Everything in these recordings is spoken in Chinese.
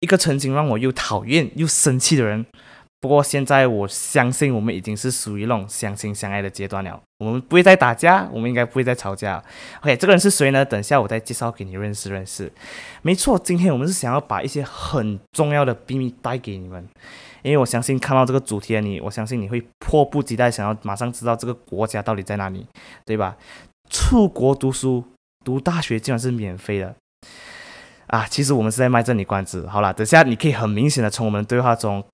一个曾经让我又讨厌又生气的人。不过现在我相信我们已经是属于那种相亲相爱的阶段了。我们不会再打架，我们应该不会再吵架。OK，这个人是谁呢？等一下我再介绍给你认识认识。没错，今天我们是想要把一些很重要的秘密带给你们，因为我相信看到这个主题的你，我相信你会迫不及待想要马上知道这个国家到底在哪里，对吧？出国读书、读大学竟然是免费的啊！其实我们是在卖这里关子。好了，等下你可以很明显的从我们对话中。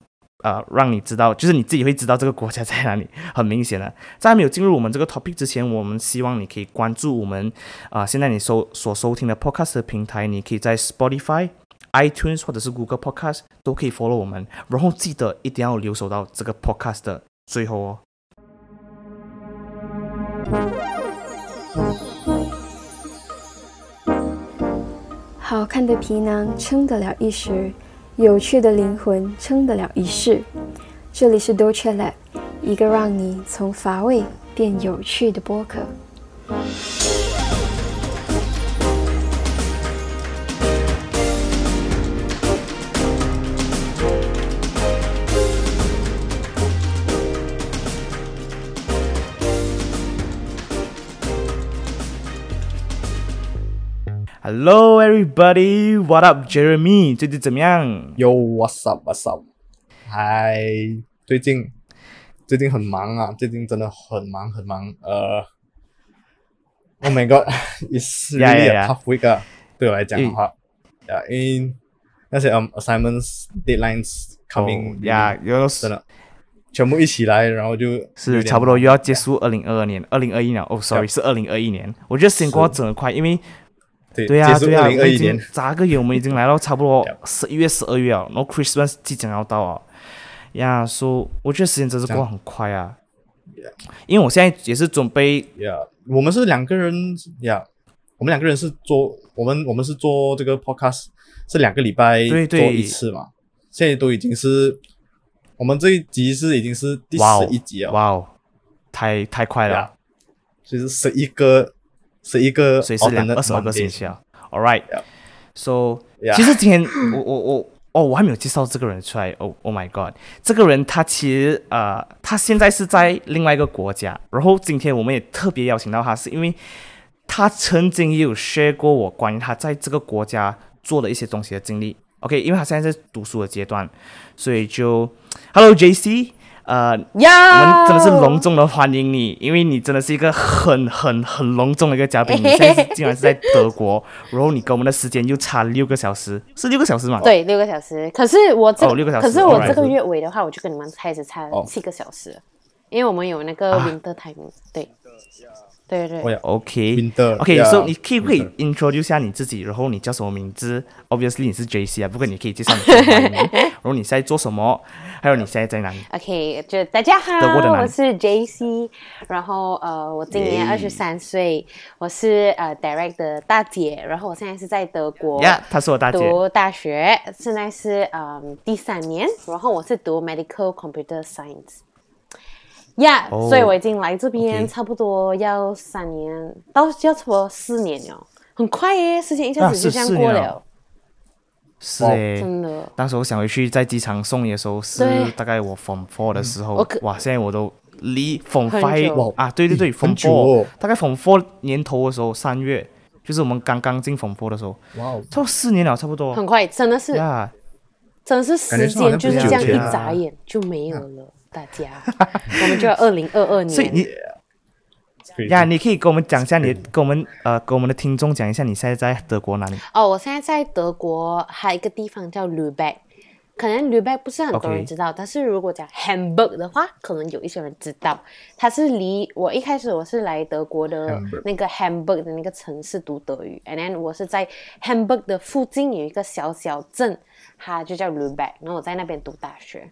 呃，让你知道，就是你自己会知道这个国家在哪里，很明显的。在没有进入我们这个 topic 之前，我们希望你可以关注我们啊，现在你收所收听的 podcast 平台，你可以在 Spotify、iTunes 或者是 Google Podcast 都可以 follow 我们，然后记得一定要留守到这个 podcast 的最后哦。好看的皮囊撑得了一时。有趣的灵魂撑得了一世。这里是 d o c e Lab，一个让你从乏味变有趣的播客。Hello, everybody. What up, Jeremy? 最近怎么样？Yo, what's up, what's up? 嗨，最近最近很忙啊，最近真的很忙很忙。呃，Oh my God, it's really a tough week 啊，对我来讲的话，Yeah, in 那些 um assignments deadlines coming, Yeah, 有真的全部一起来，然后就是差不多又要结束二零二二年，二零二一年。哦，Sorry，是二零二一年。我觉得时间过得真的快，因为对呀，对呀，已经眨个眼，我们已经来到差不多十一月、十二月了，然后 Christmas 即将要到啊，呀，说我觉得时间真是过很快啊，因为我现在也是准备呀，我们是两个人呀，我们两个人是做我们我们是做这个 podcast 是两个礼拜做一次嘛，现在都已经是我们这一集是已经是第十一集了，哇哦，太太快了，其实十一个。是一个，所以是两二十二个星期啊。All right，so 其实今天我我我哦，我还没有介绍这个人出来。Oh oh my god，这个人他其实呃，他现在是在另外一个国家。然后今天我们也特别邀请到他，是因为他曾经也有 share 过我关于他在这个国家做的一些东西的经历。OK，因为他现在在读书的阶段，所以就 Hello JC。呃，我们真的是隆重的欢迎你，因为你真的是一个很很很隆重的一个嘉宾。你现在竟然是在德国，然后你跟我们的时间又差六个小时，是六个小时吗？对，六个小时。可是我这，六个小时。可是我这个月尾的话，我就跟你们开始差七个小时，因为我们有那个 winter time。对。对对，OK，OK，所以你可以可以 introduce 下你自己，然后你叫什么名字？Obviously 你是 JC 啊，不过你可以介绍你的名，然后你现在做什么，还有你现在在哪里？OK，就大家好，我是 JC，然后呃，我今年二十三岁，我是呃 Direct 的大姐，然后我现在是在德国，呀她是我大姐，读大学，现在是嗯第三年，然后我是读 Medical Computer Science。呀，所以我已经来这边差不多要三年，到要差不多四年了，很快耶，时间一下子就这样过了。是诶，真的。当时我想回去在机场送你的时候，是大概我 Form Four 的时候，哇，现在我都离 Form Five 啊，对对对，Form Four，大概 Form Four 年头的时候，三月，就是我们刚刚进 Form Four 的时候，哇，差不多四年了，差不多。很快，真的是，真的是时间就是这样一眨眼就没有了。大家，我们就要二零二二年。所以你呀，你可以跟我们讲一下，你跟我们呃，跟我们的听众讲一下，你现在在德国哪里？哦，我现在在德国，还有一个地方叫 Lübeck，可能 Lübeck 不是很多人知道，但是如果讲 Hamburg 的话，可能有一些人知道。它是离我一开始我是来德国的那个 Hamburg 的那个城市读德语，and then 我是在 Hamburg 的附近有一个小小镇，它就叫 Lübeck，然后我在那边读大学。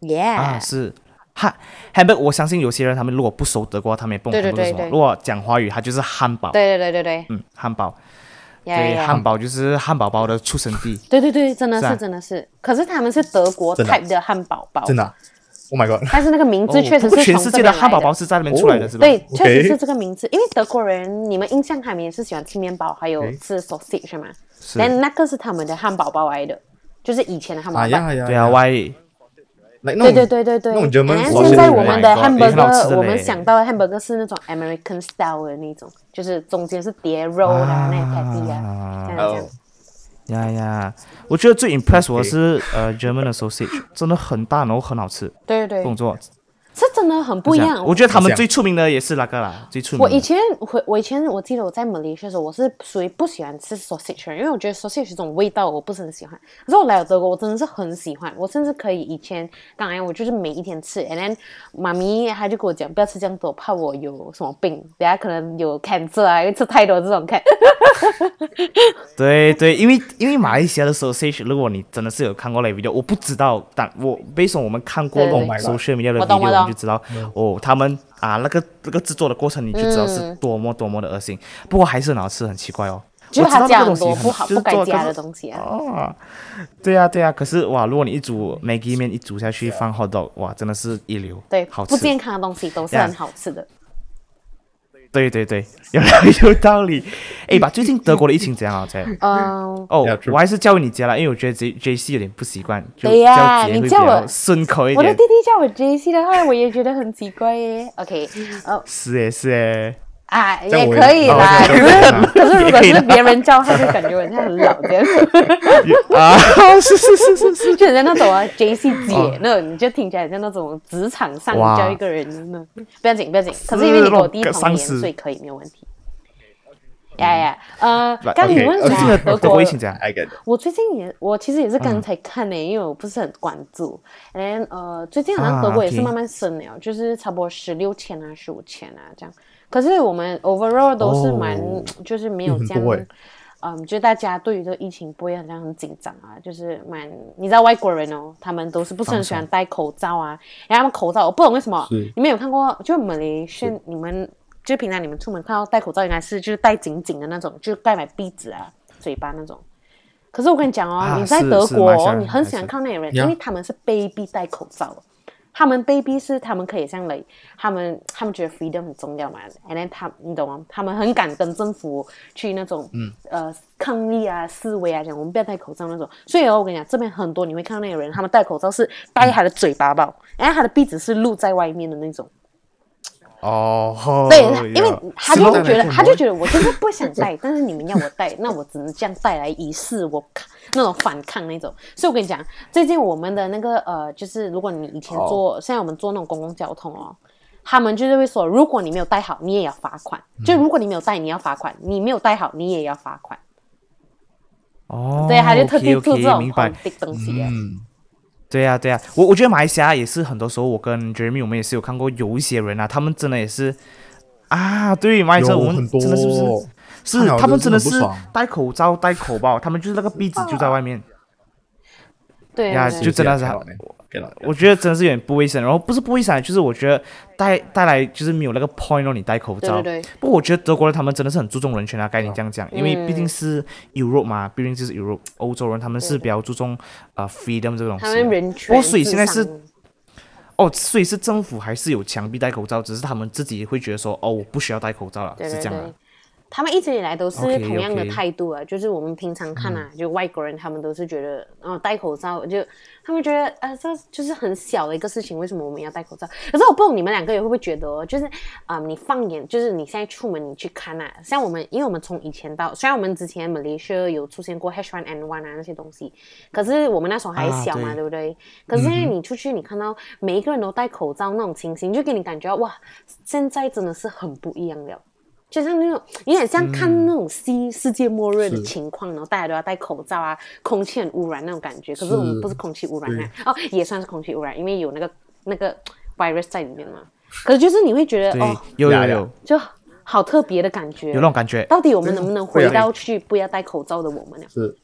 Yeah，啊是，汉汉堡，我相信有些人他们如果不熟德国，他们也不懂是什么。如果讲华语，它就是汉堡。对对对对对，嗯，汉堡。对，汉堡就是汉堡包的出生地。对对对，真的是真的是。可是他们是德国 type 的汉堡包。真的？Oh my god！但是那个名字确实是全世界的汉堡包是在那边出来的，是吧？对，确实是这个名字。因为德国人，你们印象他们也是喜欢吃面包，还有吃 sausage 是吗？但那个是他们的汉堡包来的。就是以前的汉堡包。呀，对啊，Y 来那种对对对对。对，那种 German 然 sausage 后现在我 Oh 们的 hamburger，我们想到的 hamburger 是那种 American style 的那种，就是中间是叠肉的啊那些 patty 啊，这样这样。哦。呀呀，我觉得最 impress 我的是呃 German 的 sausage，真的很大，然后很好吃，对对对，动作是真的很不一样。我觉得他们最出名的也是那个啦，最出名。我以前我我以前我记得我在马来西亚的时候，我是属于不喜欢吃 sausage，的因为我觉得 sausage 这种味道我不是很喜欢。可是我来了德国，我真的是很喜欢，我甚至可以以前刚来我就是每一天吃，and then 妈咪她就跟我讲不要吃这样多，怕我有什么病，等下可能有 cancer 啊，因为吃太多这种 can。对对，因为因为马来西亚的 sausage，如果你真的是有看过那 video，我不知道，但我 based on 我们看过那种 social media 的 video，就知道哦，他们啊那个那个制作的过程，你就知道是嗯多么多么的恶心。不过还是很好吃，很奇怪哦。就是我知道他加很那个东西多不好就是不该加的东西啊。哦，对呀、对呀、可是哇，如果你一煮 Maggi 面一煮下去放 hot dog，哇，真的是一流，对，好吃。不健康的东西都是很好吃的。对对对，有有道理。哎，把最近德国的疫情怎样啊？在嗯，哦我还是叫你杰啦，因为我觉得 J J C 有点不习惯，就对呀叫姐会比你叫我较顺口一点我的弟。弟叫我 J C 的话，我也觉得很奇怪耶。OK，哦是诶是诶，啊，这样我也也可以啦。哦可是 可是如果是别人叫，他就感觉人家很老这样，啊，是是是是是，就很像那种啊 J C 姐那种，你就听起来像那种职场上哇叫一个人呢。不要紧不要紧，可是因为你跟我弟同年，所以可以没有问题。呀呀，呃，刚刚你问什么德国。我最近也，我其实也是嗯刚才看呢、因为我不是很关注。然呃，最近好像德国也是慢慢升了，就是差不多十六千啊、十五千啊这样。可是我们 overall 都是蛮，哦。就是没有这样嗯，就大家对于这个疫情不会好像很紧张啊，就是蛮，你知道外国人哦，他们都是不是很喜欢戴口罩啊，然后他们口罩我不懂为什么，你们有看过就马来西亚你们就平常你们出门看到戴口罩应该是就是戴紧紧的那种，就盖满鼻子啊、嘴巴那种。可是我跟你讲哦，啊你在德国你很喜欢看那些人，因为他们是卑鄙戴口罩。他们卑鄙是他们可以像雷，他们他们觉得 freedom 很重要嘛，and then 他你懂吗？他们很敢跟政府去那种嗯、呃抗议啊、示威啊，讲我们不要戴口罩那种。所以哦，我跟你讲，这边很多你会看到那个人，他们戴口罩是戴他的嘴巴吧，然后他的鼻子是露在外面的那种。哦，对，因为他就会觉得，他就觉得我就是不想带，但是你们要我带，那我只能这样带来以示我抗那种反抗那种。所以我跟你讲，最近我们的那个呃，就是如果你以前坐，现在我们坐那种公共交通哦，他们就是会说，如果你没有带好，你也要罚款。就如果你没有带，你要罚款；你没有带好，你也要罚款。哦，对，他就特地做这种明白很。big 东西啊。嗯，对呀、对呀、我我觉得马来西亚也是很多时候，我跟 Jeremy 我们也是有看过有一些人啊，他们真的也是啊，对马来西亚我们很多。真的是不是？是他们真的是戴口罩戴口罩，他们就是那个鼻子就在外面，对呀就真的是给了，我觉得真的是有点不卫生。然后不是不卫生，就是我觉得带带来就是没有那个 point 让你戴口罩。对对对，不过我觉得德国人他们真的是很注重人权啊，该你这样讲，因为嗯毕竟是 Europe 嘛，毕竟就是 Europe 欧洲人，他们是比较注重呃 freedom 这个东西他啊。们人权不过所以现在是哦，所以是政府还是有强逼戴口罩，只是他们自己会觉得说，哦，我不需要戴口罩了，对对对是这样的。，他们一直以来都是同样的态度啊就是我们平常看啊，就外国人他们都是觉得，哦，戴口罩就他们觉得，啊，这就是很小的一个事情，为什么我们要戴口罩？可是我不懂你们两个也会不会觉得哦，就是啊、你放眼，就是你现在出门你去看啊，像我们，因为我们从以前到，虽然我们之前马来西亚有出现过 H1N1 啊那些东西，可是我们那时候还小嘛，啊对对不对？可是现在你出去，你看到每一个人都戴口罩那种情形，就给你感觉哇，现在真的是很不一样了。就像那种有点像看那种世世界末日的情况，然后大家都要戴口罩啊，空气很污染那种感觉。可是我们不是空气污染啊，哦，也算是空气污染，因为有那个那个 virus 在里面嘛。可是就是你会觉得对，哦，有有有就好特别的感觉有那。种感觉。到底我们能不能回到去不要戴口罩的我们呢？是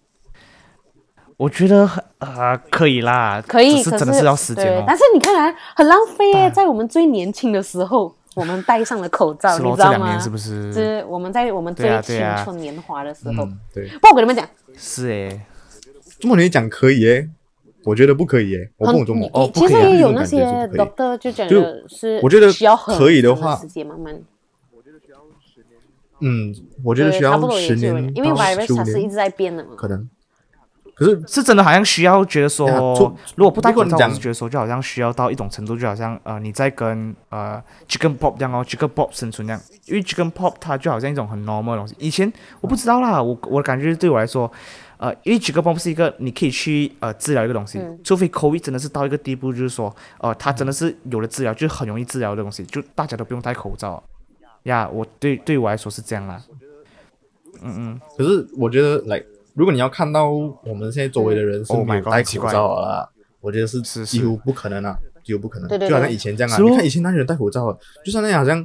我觉得呃可以啦，可以，只是真的是要时间但是你看来，很浪费耶，在我们最年轻的时候，我们戴上了口罩，你知道吗？是不是？是我们在我们对最青春年华的时候。嗯，对。不，我跟你们讲，是诶，这么你讲可以耶？我觉得不可以耶，我不懂中国。哦其实可以啊也有那些 doctor 就讲就的是，我觉得需要可以的话时间慢慢。嗯，我觉得，需要差不多也十是有人因为 virus 它是一直在变的嘛。可能。可是是真的好像需要觉得说，如果不戴口罩，我是觉得说就好像需要到一种程度，就好像呃你在跟呃 Chicken Pop 这样哦，Chicken Pop 生存这样，因为 Chicken Pop 它就好像一种很 normal 的东西。以前我不知道啦，我我的感觉对我来说，呃，因为 Chicken Pop 是一个你可以去呃治疗一个东西，嗯除非 COVID 真的是到一个地步，就是说呃它真的是有了治疗，就是很容易治疗的东西，就大家都不用戴口罩。呀，我对对我来说是这样啦。嗯嗯，可是我觉得来，如果你要看到我们现在周围的人是 Oh 没有 God，戴很奇怪口罩啊，我觉得是是几乎不可能啊，几乎不可能。对对就好像以前这样啊，你看以前那些人戴口罩啊，就像那样好像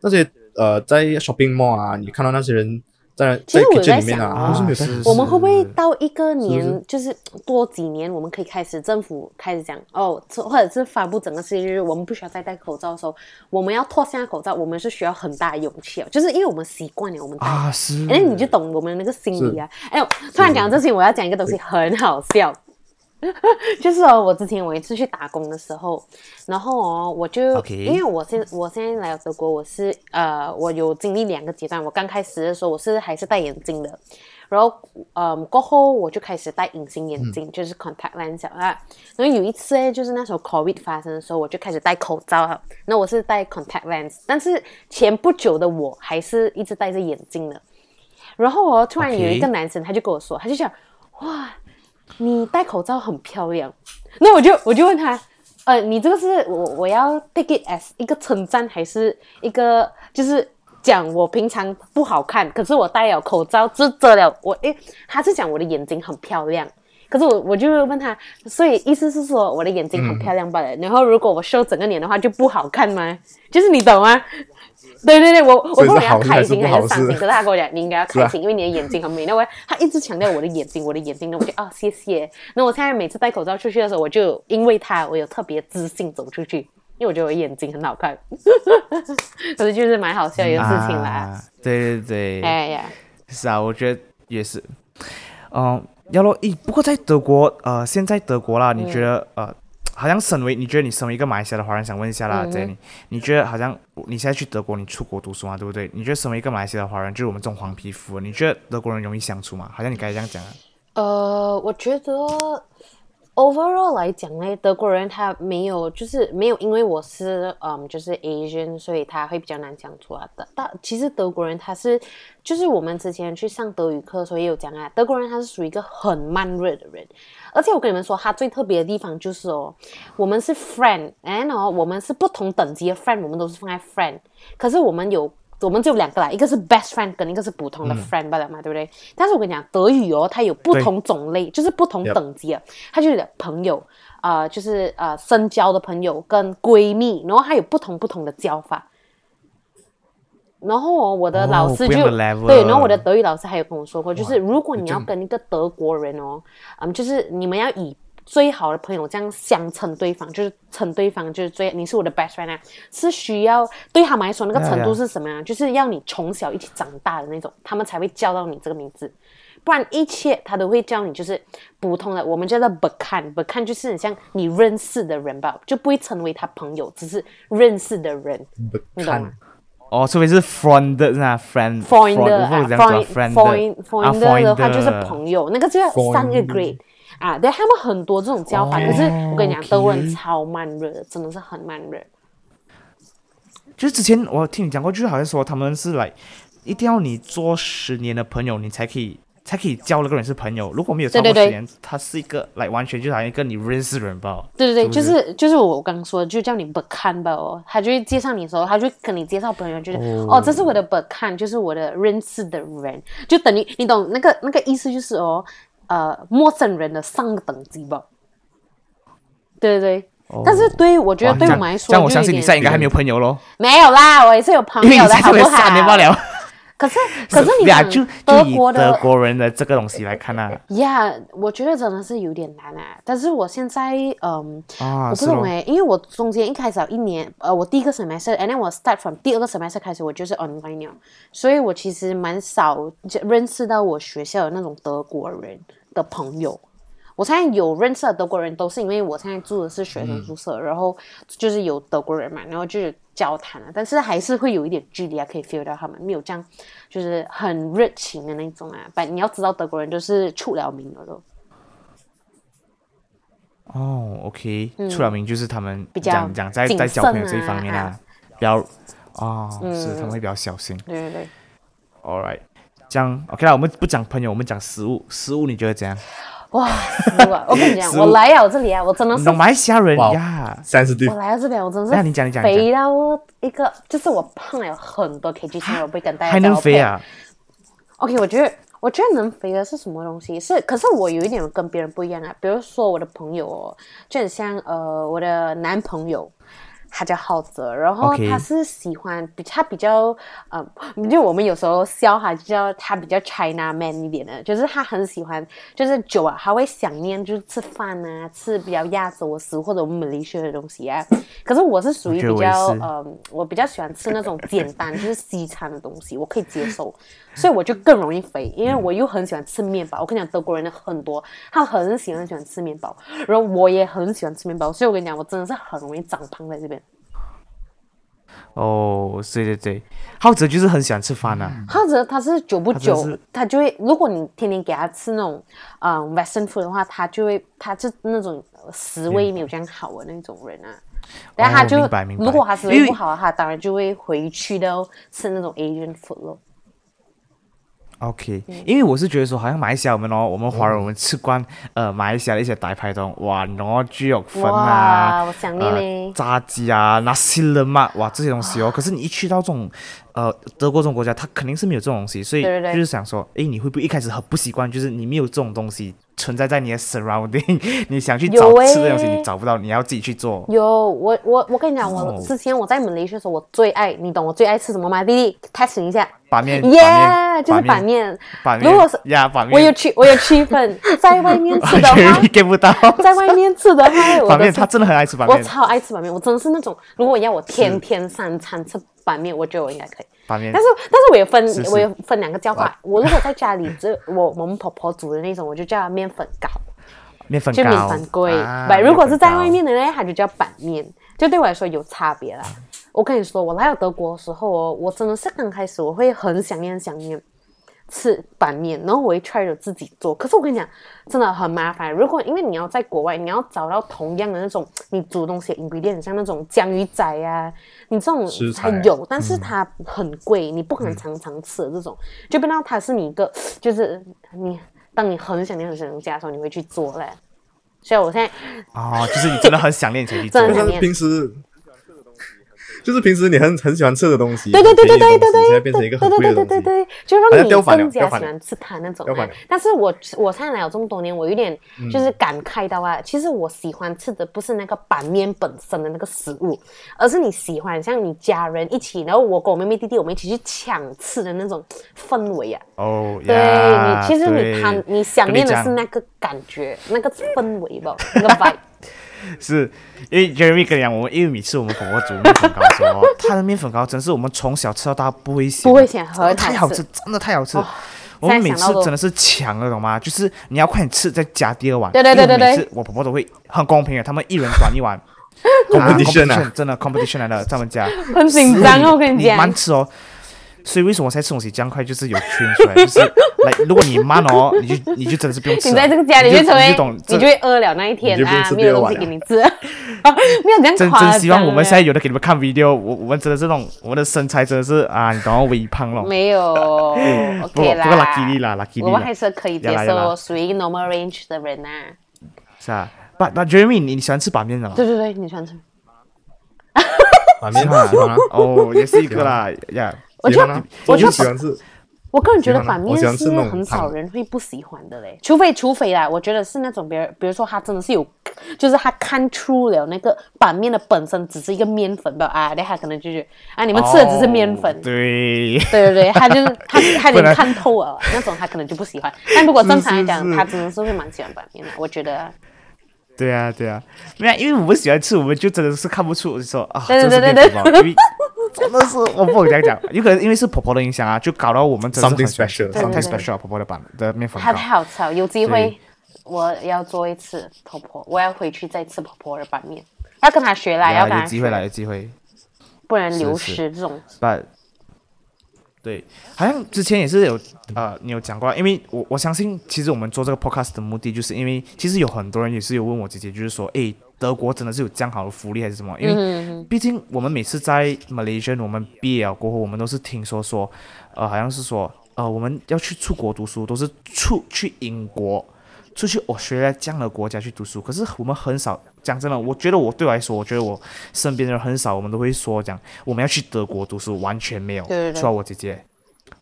那些呃在 shopping mall 啊，你看到那些人在在其实我有 kitchen 在里面啊，想哦都是没有戴口罩。我们会不会到一个年，就是多几年，我们可以开始政府开始讲哦，或者是发布整个世界日，我们不需要再戴口罩的时候，我们要脱下口罩，我们是需要很大的勇气哦，就是因为我们习惯了我们戴。啊是，哎，你就懂我们那个心理啊！哎，突然讲到这些，我要讲一个东西很好笑，就是哦，我之前我一次去打工的时候，然后哦，我就因为我现我现在来德国，我是呃，我有经历两个阶段。我刚开始的时候，我是还是戴眼镜的，然后嗯过后我就开始戴隐形眼镜，就是 contact lens 啊。然后有一次呢，就是那时候 COVID 发生的时候，我就开始戴口罩了。那我是戴 contact lens，但是前不久的我还是一直戴着眼镜的。然后哦，突然有一个男生他就跟我说，他就讲哇，你戴口罩很漂亮。那我就我就问他，呃，你这个是我我要 take it as 一个称赞，还是一个就是讲我平常不好看，可是我戴了口罩遮遮了我，诶，他是讲我的眼睛很漂亮。可是我我就问他，所以意思是说我的眼睛很漂亮罢了。然后如果我修整个脸的话就不好看吗？就是你懂吗？对对对，我我所以是不懂要开心还是伤心，可是他跟我讲你应该要开心，因为你的眼睛很美。那我他一直强调我的眼睛，我的眼睛，那我就啊谢谢。那我现在每次戴口罩出去的时候，我就因为他我有特别自信走出去，因为我觉得我眼睛很好看。可是就是蛮好笑一个事情啦。啊，对对对，哎呀，是啊，我觉得也是。嗯，要咯，咦，不过在德国，呃，现在德国啦，你觉得、呃，好像身为你觉得你身为一个马来西亚的华人，想问一下啦嗯哼 j e n n y 你觉得好像你现在去德国，你出国读书嘛，对不对？你觉得身为一个马来西亚的华人，就是我们这种黄皮肤，你觉得德国人容易相处吗？好像你刚才这样讲啊。呃，我觉得 overall 来讲呢，德国人他没有，就是没有，因为我是嗯，就是 Asian，所以他会比较难相处啊。但但其实德国人他是，就是我们之前去上德语课的时候也有讲啊，德国人他是属于一个很慢热的人，而且我跟你们说，它最特别的地方就是哦，我们是 friend，哎，然后我们是不同等级的 friend，我们都是放在 friend，可是我们有。我们只有两个啦，一个是 best friend，跟一个是普通的 friend 罢了嘛，对不对？但是我跟你讲，德语哦，它有不同种类，就是不同等级的，它就是朋友，呃，就是呃深交的朋友跟闺蜜，然后它有不同不同的叫法。然后哦，我的哦老师就、对，然后我的德语老师还有跟我说过，就是如果你要跟一个德国人哦，嗯，就是你们要以最好的朋友这样相称对方，就是称对方就是最你是我的 best friend 啊，是需要对他们来说那个程度.是什么呀？就是要你从小一起长大的那种，他们才会叫到你这个名字。不然一切他都会叫你就是普通的，我们叫做 b e k a n b e k a n 就是很像你认识的人吧，就不会成为他朋友，只是认识的人，不你懂吗看？哦，除非是 friend 的是吧？friend friend 我的啊不知道怎样讲 friend friend 的话就是朋友，那个就要三个 grade 啊，对他们很多这种叫法，哦可是我跟你讲，德国人超慢热的，真的是很慢热。就是之前我听你讲过，就是好像说他们是来一定要你做十年的朋友，你才可以才可以交那个人是朋友。如果没有超过十年，他是一个来完全就好像一个你认识的人吧。对对对，就是就是我刚刚说的，就叫你 e a n 吧哦，他就会介绍你的时候，他就跟你介绍朋友，就是哦这是我的 e a n 就是我的认识的人，就等于你懂那个那个意思就是哦，呃，陌生人的上个等级吧。对对对，但是对于我觉得对我们来说，这样我相信你现在应该还没有朋友咯，没有啦，我也是有朋友的，好不好不三年罢好？了。可是可是你讲呀就德就以国的德国人的这个东西来看啊，呀我觉得真的是有点难啊。但是我现在嗯。啊，我不懂哎，因为我中间一开始有一年，呃，我第一个 semester，and then 我 start from 第二个 semester 开始，我就是 online 了，所以我其实蛮少认识到我学校的那种德国人的朋友。我现在有认识的德国人，都是因为我现在住的是学生宿舍，然后就是有德国人嘛，然后就是交谈了，但是还是会有一点距离啊，可以 feel 到他们没有这样，就是很热情的那种啊。但你要知道，德国人都是出了名的都。哦，OK，嗯出了名就是他们讲讲在在交朋友这一方面啊啊，比较哦，是他嗯们会比较小心。对对对。All right，这样 OK 啦，我们不讲朋友，我们讲食物。食物你觉得怎样？哇！我跟你讲，我来了这里啊，我真的是马来西亚人哇呀？三十度我来到这边，我真的那是你讲你讲你讲肥到一个，就是我胖了很多 kg，现在我不会跟大家还能交配？飞啊？OK，我觉得我觉得能肥的是什么东西？是，可是我有一点跟别人不一样啊。比如说我的朋友哦，就很像呃我的男朋友，他叫浩泽，然后他是喜欢比他比较呃，就我们有时候笑他，就叫他比较 China man 一点的，就是他很喜欢，就是酒啊，他会想念就是吃饭啊，吃比较亚洲的食物或者我们马来西亚的东西啊。可是我是属于比较是呃，我比较喜欢吃那种简单就是西餐的东西，我可以接受。所以我就更容易肥，因为我又很喜欢吃面包。我跟你讲，德国人的很多，他很喜欢喜欢吃面包，然后我也很喜欢吃面包，所以我跟你讲，我真的是很容易长胖在这边。哦，对对对，浩哲就是很喜欢吃饭啊。浩哲他是久不久他，他就会，如果你天天给他吃那种嗯 Western food 的话，他就会，他是那种食味没有这样好的那种人啊。然后他就，哦明白明白如果他食味不好，他当然就会回去的吃那种 Asian food 咯。OK，因嗯为我是觉得说，好像马来西亚我们哦，我们华人我们吃惯呃马来西亚的一些大排档，哇，你懂哦，猪肉粉啊，我想念呃，炸鸡啊，那西冷嘛，哇，这些东西哦。可是你一去到这种呃德国这种国家，它肯定是没有这种东西，所以就是想说，哎，你会不会一开始很不习惯，就是你没有这种东西存在在你的 surrounding，你想去找吃的东西，诶你找不到，你要自己去做。有我我我跟你讲，我哦之前我在马来西亚的时候，我最爱你懂我最爱吃什么吗？弟弟，test 你一下板面，耶板面，就是板板面。板面，如果是呀，板面，我有区我有区分，在外面吃的话，get 不到。在外面吃的话，板面，他真的很爱吃板面，我超爱吃板面，我真的是那种，如果要我天天三餐吃板面，我觉得我应该可以。但。是但是我也分是是我也分两个叫法，我如果在家里 这我我们婆婆煮的那种，我就叫它面粉糕，面粉糕，就面粉贵。啊、如果是在外，面面的呢，它就叫板面，就对我来说有差别啦。我跟你说，我来到德国的时候哦，我真的是刚开始我会很想念很想念吃板面，然后我会 try 着自己做。可是我跟你讲，真的很麻烦。如果因为你要在国外，你要找到同样的那种你煮东西的 ingredient，像那种江鱼仔呀、你这种食材有，但是它很贵，你不可能常常吃的这种，就变到它是你一个，就是你当你很想念很想念家的时候，你会去做嘞。所以我现在啊，就是你真的很想念才去做真的很但是平时就是平时你很很喜欢吃的东西，对对对对对对很便宜的东西现在变成一个很对对贵的东西。对对对，就让你更加喜欢吃它那种。但是我我现在来了这么多年，我有点就是感慨到啊，其实我喜欢吃的不是那个板面本身的那个食物，而是你喜欢像你家人一起，然后我跟我妹妹弟弟我们一起去抢吃的那种氛围啊。哦，对你，其实你对谈你想念的是那个感觉，那个氛围吧，那个 vibe。是因为 Jeremy 跟你讲，我们因为每次我们婆婆煮面粉糕的时候，她的面粉糕真是我们从小吃到大不会嫌，不会嫌太好吃，真的太好吃。哦我们每次真的是抢了，懂吗？就是你要快点吃，再加第二碗。对对对对对因为每次我婆婆都会很公平的，他们一人端一碗。Competition 啊真的 competition 来了，在我们家。很紧张哦，我跟你讲。慢吃哦。所以为什么我现在吃东西这样快，就是有圈出来，就是来，如果你慢哦，你就你就真的是不用吃。你在这个家里你就就成为你就懂，你就会饿了那一天你就不用啊，没有东西给你吃，没有这样真真希望我们现在啊有的给你们看 video，我我们真的这种我们的身材真的是啊，你懂吗？微胖了。没有不过，OK 啦。不过 lucky 啦，lucky 啦我们还，是可以接受属于 normal range 的人呐。是啊。But but Jeremy，你你喜欢吃板面的吗？对对对，你喜欢吃？板面喜欢啊喜欢啊，哦，也是一个啦呀。我觉得我觉得就喜欢吃。我个人觉得板面是很少人会不喜欢的嘞，除非除非啦，我觉得是那种别人，比如说他真的是有，就是他看出了那个板面的本身只是一个面粉吧啊，那他可能就是啊，你们吃的只是面粉，哦对，对对对，他就是 他他已经不然看透了那种，他可能就不喜欢。但如果正常来讲，是是他真的是会蛮喜欢板面的，我觉得。对啊，对啊，没有，因为我们喜欢吃，我们就真的是看不出，我就说啊，对对对对面粉包，因为真的是我不懂怎样讲，有可能因为是婆婆的影响啊，就搞到我们真的是 Something 很喜欢 special special 婆婆的版的面粉它，太好吃了，有机会我要做一次婆婆，我要回去再吃婆婆的板面，要跟她学啦，要有机会啦，有，机会。不然流失这种。，but 对，好像之前也是有呃，你有讲过，因为我我相信，其实我们做这个 podcast 的目的，就是因为其实有很多人也是有问我姐姐，就是说，诶，德国真的是有这样好的福利还是什么？因为毕竟我们每次在 Malaysia，我们毕业了过后，我们都是听说说，呃，好像是说，呃，我们要去出国读书，都是出去英国。出去我学这样的国家去读书，可是我们很少讲真的，我觉得我对我来说，我觉得我身边的人很少，我们都会说讲我们要去德国读书，完全没有，除了我姐姐。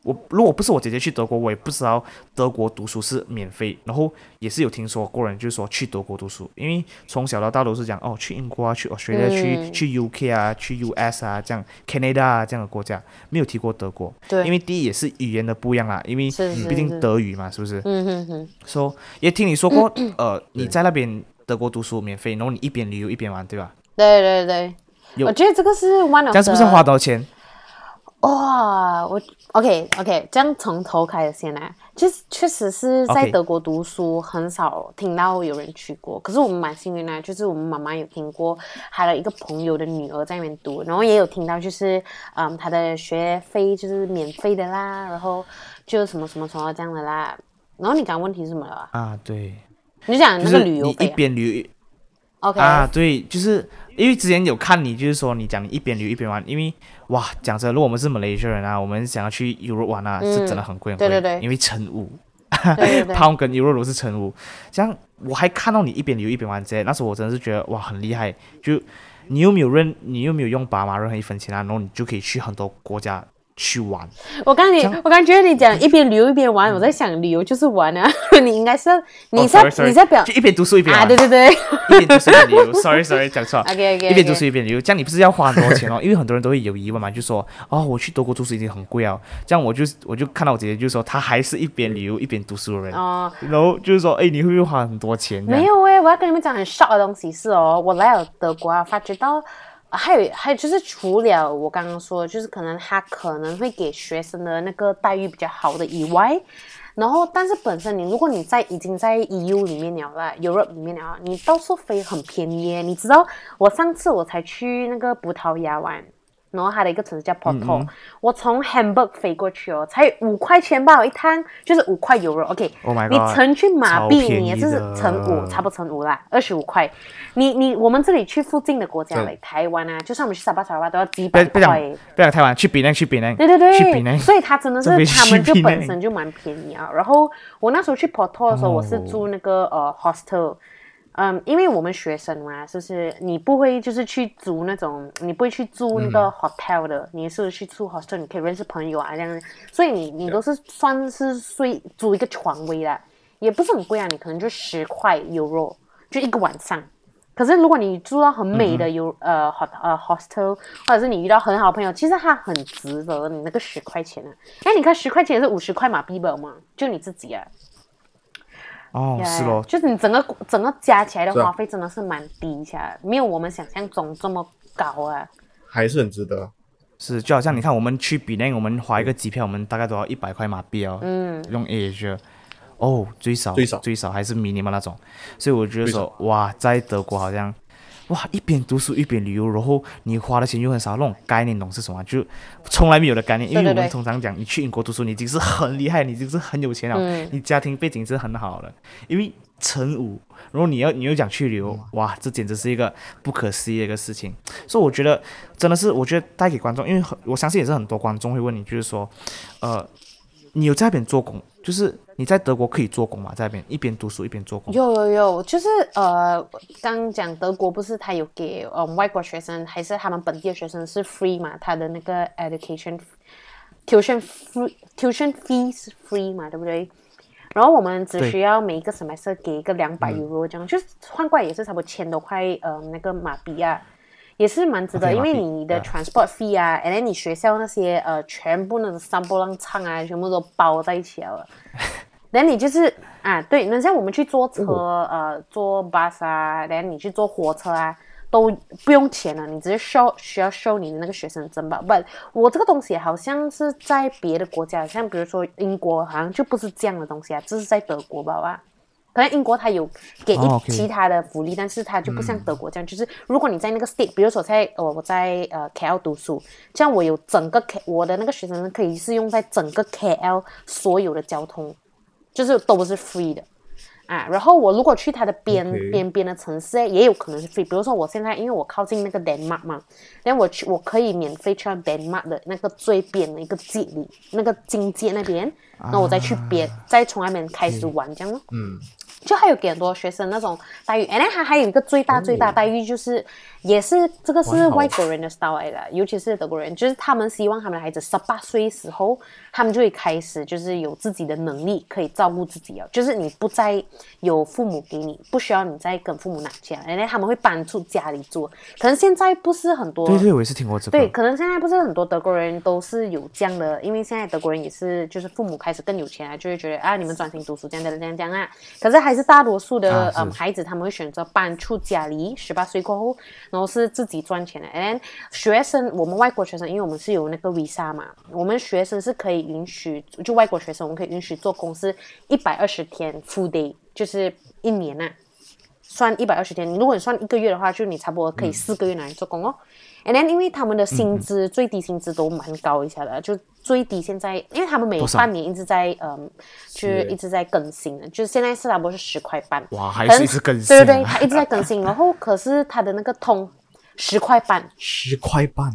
我如果不是我姐姐去德国，我也不知道德国读书是免费。然后也是有听说过人就是说去德国读书，因为从小到大都是讲哦，去英国啊，去 Australia，去去 UK 啊，去 US 啊，这样 Canada 啊这样的国家，没有提过德国。对，因为第一也是语言的不一样啦，因为毕竟德语嘛，是不是？嗯哼哼。说也听你说过，呃，你在那边德国读书免费，然后你一边旅游一边玩，对吧？对对对。我觉得这个是 one of 这样是不是花多少钱？哇，我 OK OK，这样从头开始先来。其实确实是在德国读书，很少听到有人去过。可是我们蛮幸运的，就是我们妈妈有听过，还有一个朋友的女儿在那边读，然后也有听到，就是嗯，她的学费就是免费的啦，然后就什么什么什么这样的啦。然后你刚问题是什么了？啊，对，你讲那个旅游一边旅游，OK 啊，对，就是。因为之前有看你，就是说你讲你一边旅一边玩，因为哇，讲真，如果我们是马来西亚人啊，我们想要去 Europe 玩啊，是真的很贵很贵。对对对。因为乘五，Pound 跟 Euro 都是乘五，这样我还看到你一边旅一边玩，这那时候我真的是觉得哇很厉害。就你又没有认，你又没有用爸妈任何一分钱啊，然后你就可以去很多国家。去玩，我刚你，我刚觉得你讲一边旅游一边玩，我在想旅游就是玩啊，你应该是你在你在表就一边读书一边啊，对对对，一边读书一边旅游，sorry sorry 讲错，OK OK，一边读书一边旅游，这样你不是要花很多钱哦？因为很多人都会有疑问嘛，就说哦，我去德国读书已经很贵啊，这样我就我就看到我姐姐就说她还是一边旅游一边读书的人。哦，然后就是说哎，你会不会花很多钱？没有哎，我要跟你们讲很 shock 的东西是哦，我来了德国啊，发觉到。还有还有就是除了我刚刚说，就是可能他可能会给学生的那个待遇比较好的以外，然后但是本身你如果你在已经在 EU 里面了啦，Europe 里面了，你到处飞很便宜。你知道我上次我才去那个葡萄牙玩。然后它的一个城市叫 Porto，我从 Hamburg 飞过去哦，才五块钱吧，一趟就是五块 Euro。OK，你乘去马币，你也就是乘五，差不多乘五啦，二十五块。你你我们这里去附近的国家，来台湾啊，就算我们去沙巴沙巴都要几百块。不要台湾，去比那去比那。对对对，去比那。所以它真的是他们就本身就蛮便宜啊。然后我那时候去 Porto 的时候，我是住那个呃 hostel。嗯，因为我们学生嘛，是不是你不会就是去租那种，你不会去租那个 hotel 的，你是去住 hostel，你可以认识朋友啊这样，所以你你都是算是睡租一个床位啦，也不是很贵啊，你可能就十块 euro 就一个晚上。可是如果你住到很美的有呃 hot 呃 hostel，或者是你遇到很好朋友，其实它很值得你那个十块钱啊。哎，你看十块钱是五十块马币吧嘛，就你自己啊。哦，是咯，就是你整个整个加起来的花费真的是蛮低下，没有我们想象中这么高啊，还是很值得。是，就好像你看，我们去比那，我们花一个机票，我们大概都要一百块马币哦。嗯，用 Asia，哦，最少最少最少还是 minimum 那种，所以我觉得说，哇，在德国好像。哇，一边读书一边旅游，然后你花的钱又很少，那种概念懂是什么？就从来没有的概念。因为我们通常讲，你去英国读书，你已经是很厉害，你已经是很有钱了，你家庭背景是很好的。因为成五，然后你要你又讲去旅游，哇，这简直是一个不可思议的一个事情。所以我觉得真的是，我觉得带给观众，因为很我相信也是很多观众会问你，就是说，呃，你有在那边做工？就是你在德国可以做工嘛，在那边一边读书一边做工。有有有，就是呃，刚讲德国不是他有给呃外国学生还是他们本地的学生是 free 嘛，他的那个 education tuition free tuition fees free 嘛，对不对？然后我们只需要每一个 semester 给一个两百 euro 这样，就是换过来也是差不多千多块呃那个马币啊。也是蛮值得，因为你的 transport fee 啊，然后你学校那些呃，全部那种三波浪唱啊，全部都包在一起了。然后你就是啊，对，那像我们去坐车，呃，坐 bus 啊，然后你去坐火车啊，都不用钱了，你直接 show 需要 show 你的那个学生证吧。不，我这个东西好像是在别的国家，像比如说英国，好像就不是这样的东西啊，这是在德国吧？吧？可能英国它有给一、其他的福利，但是它就不像德国这样，就是如果你在那个 state，比如说在呃我在呃 KL 读书，这样我有整个 K 我的那个学生可以是用在整个 KL 所有的交通，就是都是 free 的。啊，然后我如果去它的边边边的城市，也有可能是 free。比如说我现在因为我靠近那个 Denmark 嘛，然后我去我可以免费去到 Denmark 的那个最边的一个界里，那个境界那边，那我再去边，再从那边开始玩这样咯。嗯，就还有给很多学生那种待遇，哎，那还还有一个最大最大待遇就是，也是这个是外国人的 style 来的，尤其是德国人，就是他们希望他们的孩子十八岁时候，他们就会开始就是有自己的能力，可以照顾自己哦，就是你不再有父母给你，不需要你再跟父母拿钱，然后他们会搬出家里住，可能现在不是很多对对，我也是听过这个。对，可能现在不是很多德国人都是有这样的，因为现在德国人也是，就是父母开始更有钱啊，就会觉得啊，你们专心读书这样的这样这样啊。可是还是大多数的、嗯孩子，他们会选择搬出家里，十八岁过后，然后是自己赚钱的。And 学生，我们外国学生，因为我们是有那个 visa 嘛，我们学生是可以允许，就外国学生，我们可以允许做工是一百二十天 full day，就是一年啊。算一百二十天，你如果你算一个月的话，就你差不多可以四个月拿来做工哦。And then 因为他们的薪资、最低薪资都蛮高一下的，就最低现在，因为他们每半年一直在嗯，就一直在更新的，就是现在是差不多是十块半。哇，还是一直更新、对啊。对对，他一直在更新，然后可是他的那个通十块半，十块半，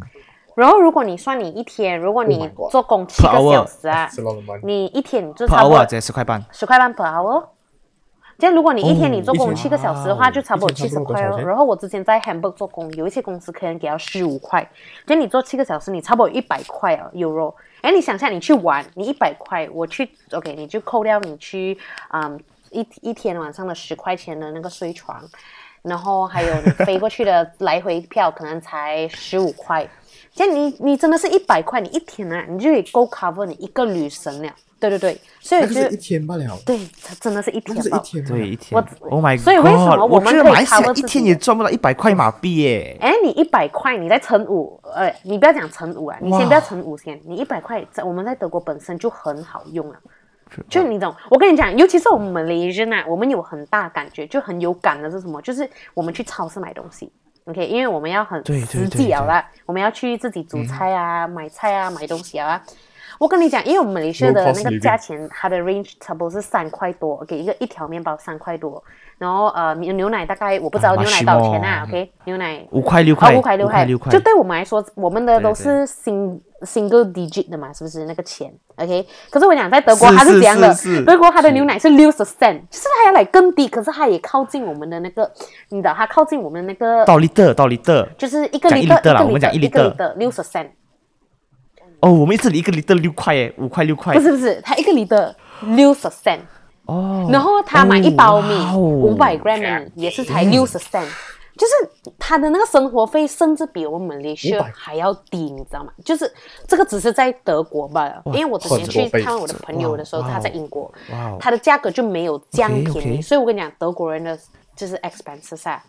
然后如果你算你一天，如果 Oh 你做工七个小时啊。你一天你就差不多十块半。十块半 per hour。这样，如果你一天哦你做工七个小时的话，哇就差不多七十块哦。然后我之前在 Hamburg 做工，有一些公司可能给到十五块，就你做七个小时，你差不多一百块哦 euro。哎，你想下你去玩，你一百块，我去 OK，你就扣掉你去嗯一一天晚上的十块钱的那个睡床，然后还有你飞过去的来回票可能才十五块。这样你你真的是一百块，你一天啊，你就可以够 cover 你一个旅程了。对对对，所以就是那个一天罢了，对，它真的是一那个是一天对，一天。我 Oh my god！所以为什么我们可以一天也赚不到一百块马币耶？哎，你一百块，你再乘五，呃，你不要讲乘五啊，你先不要乘五先，你一百块在我们在德国本身就很好用了。就你懂，我跟你讲，尤其是我们 Malaysian 啊，我们有很大感觉，就很有感的是什么？就是我们去超市买东西，OK，因为我们要很实际对啊啦，我们要去自己煮菜啊、买菜啊、买东西啊。我跟你讲，因为我们 Malaysia Low 的那个价钱，它的 range 差不多是三块多，OK，一个一条面包三块多，然后呃牛牛奶大概我不知道啊牛奶多少钱啊，OK，牛奶五块六啊，块，五块六块，就。对我们来说，我们的都是 sing single digit 的嘛，是不是？那个钱？OK，可是我讲在德国它是这样的？德国它的牛奶是六十 cent，就是它要来更低，可是它也靠近我们的那个，你知道它靠近我们那个，到 liter 到 liter 就是一个讲一 liter liter 啦我们讲一一个 liter liter 六十 cent，哦，我们这里一个 liter 六块耶，五块六块。不是不是，它一个 liter 六十 cent，哦，然后他买一包米哦。五百 gram 的米也是才六十 cent，就是他的那个生活费甚至比我们马来西亚500还要低，你知道吗？就是这个只是在德国罢了，因为我之前去看我的朋友的时候，他在英国他的价格就没有这样便宜，所以我跟你讲，德国人的就是 expenses 啊。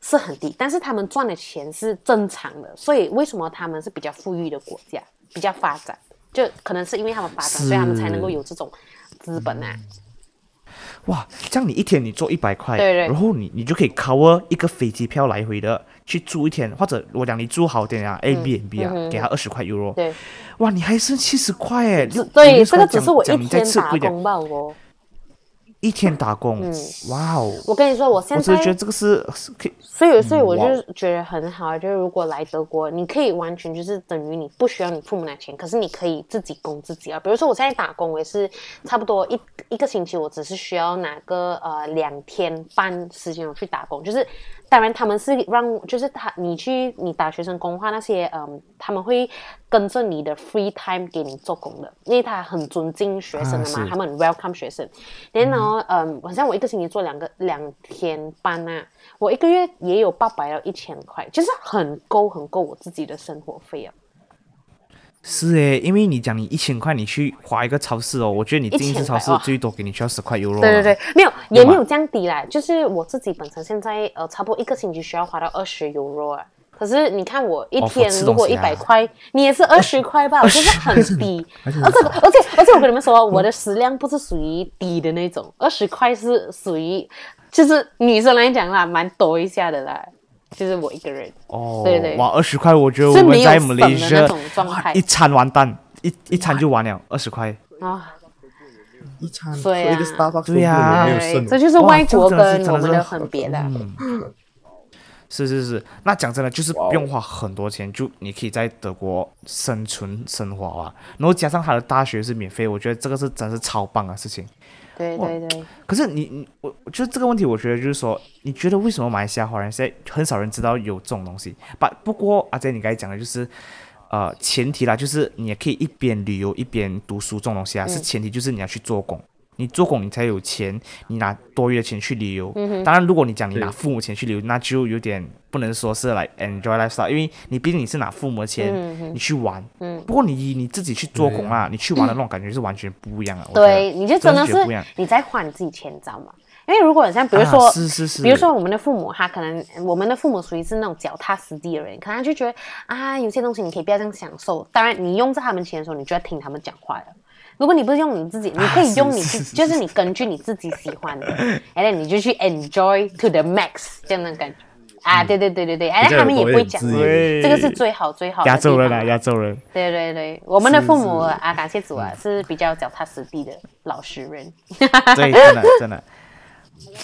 是很低，但是他们赚的钱是正常的，所以为什么他们是比较富裕的国家，比较发展，就可能是因为他们发展，所以他们才能够有这种资本啊。哇，这样你一天你做一百块，对对。然后你你就可以 cover 一个飞机票来回的去住一天，或者我讲你住好点啊，A B N B 啊，给他二十块 euro，对，哇，你还剩七十块哎，六对，这个只是我一天打工吧，我。一天打工，哇哦，我跟你说，我现在我只是觉得这个是是可以，所以，所以我哇就觉得很好啊。就是如果来德国，你可以完全就是等于你不需要你父母拿钱，可是你可以自己供自己啊。比如说我现在打工，我也是差不多一一个星期，我只是需要拿个呃两天半时间我去打工。就是当然他们是让，就是他你去你打学生工的话，那些嗯他们会跟着你的 free time 给你做工的，因为他很尊敬学生的嘛，啊他们很 welcome 学生。然后嗯，好像我一个星期做两个两天班啊，我一个月也有八百到一千块，就是很够很够我自己的生活费啊。是诶，因为你讲你一千块，你去花一个超市哦，我觉得你进一次超市1000块哇最多给你需要十块 euro，对对对啊，，没有也没有降低啦，就是我自己本身现在呃差不多一个星期需要花到二十 euro 啊。可是你看我一哦天如果一百块，你也是二十块吧，就 是很低。而且而且而且我跟你们说，我的食量不是属于低的那种，二十块是属于就是女生来讲啦，蛮多一下的啦。就是我一个人，哦，对对。哇，二十块，我觉得我们在 Malaysia 一餐完蛋，一一餐就完了，二十块。啊，一餐对啊。喝一个 Starbucks 对呀对，都没有剩。这就是外国跟我们的很别的。嗯，是是是，那讲真的，就是不用花很多钱，就你可以在德国生存生活啊，然后加上他的大学是免费，我觉得这个是真是超棒的事情。对对对，可是你你我就是这个问题，我觉得就是说，你觉得为什么马来西亚华人现在很少人知道有这种东西？把不过阿姐你刚才讲的就是，呃，前提啦，就是你也可以一边旅游一边读书这种东西啊，是前提就是你要去做工。你做工，你才有钱，你拿多余的钱去旅游。当然，如果你讲你拿父母钱去旅游，那就有点不能说是来 enjoy lifestyle，因为你毕竟你是拿父母的钱，你去玩。不过你以你自己去做工啊，你去玩的那种感觉是完全不一样的。对，你就真的是你在花你自己钱，你知道吗？因为如果像比如啊说，是是是比如说我们的父母，他可能我们的父母属于是那种脚踏实地的人，可能他就觉得啊，有些东西你可以不要这样享受。当然，你用在他们钱的时候，你就要听他们讲话的。如果你不是用你自己，你可以用你自己，就是你根据你自己喜欢的，哎，你就去 enjoy to the max 这样的感觉。啊，对对对对对，哎，他们也不会讲，这个是最好最好的亚洲人啊，亚洲人。对对对，我们的父母啊，感谢主啊，是比较脚踏实地的老实人。对，真的真的。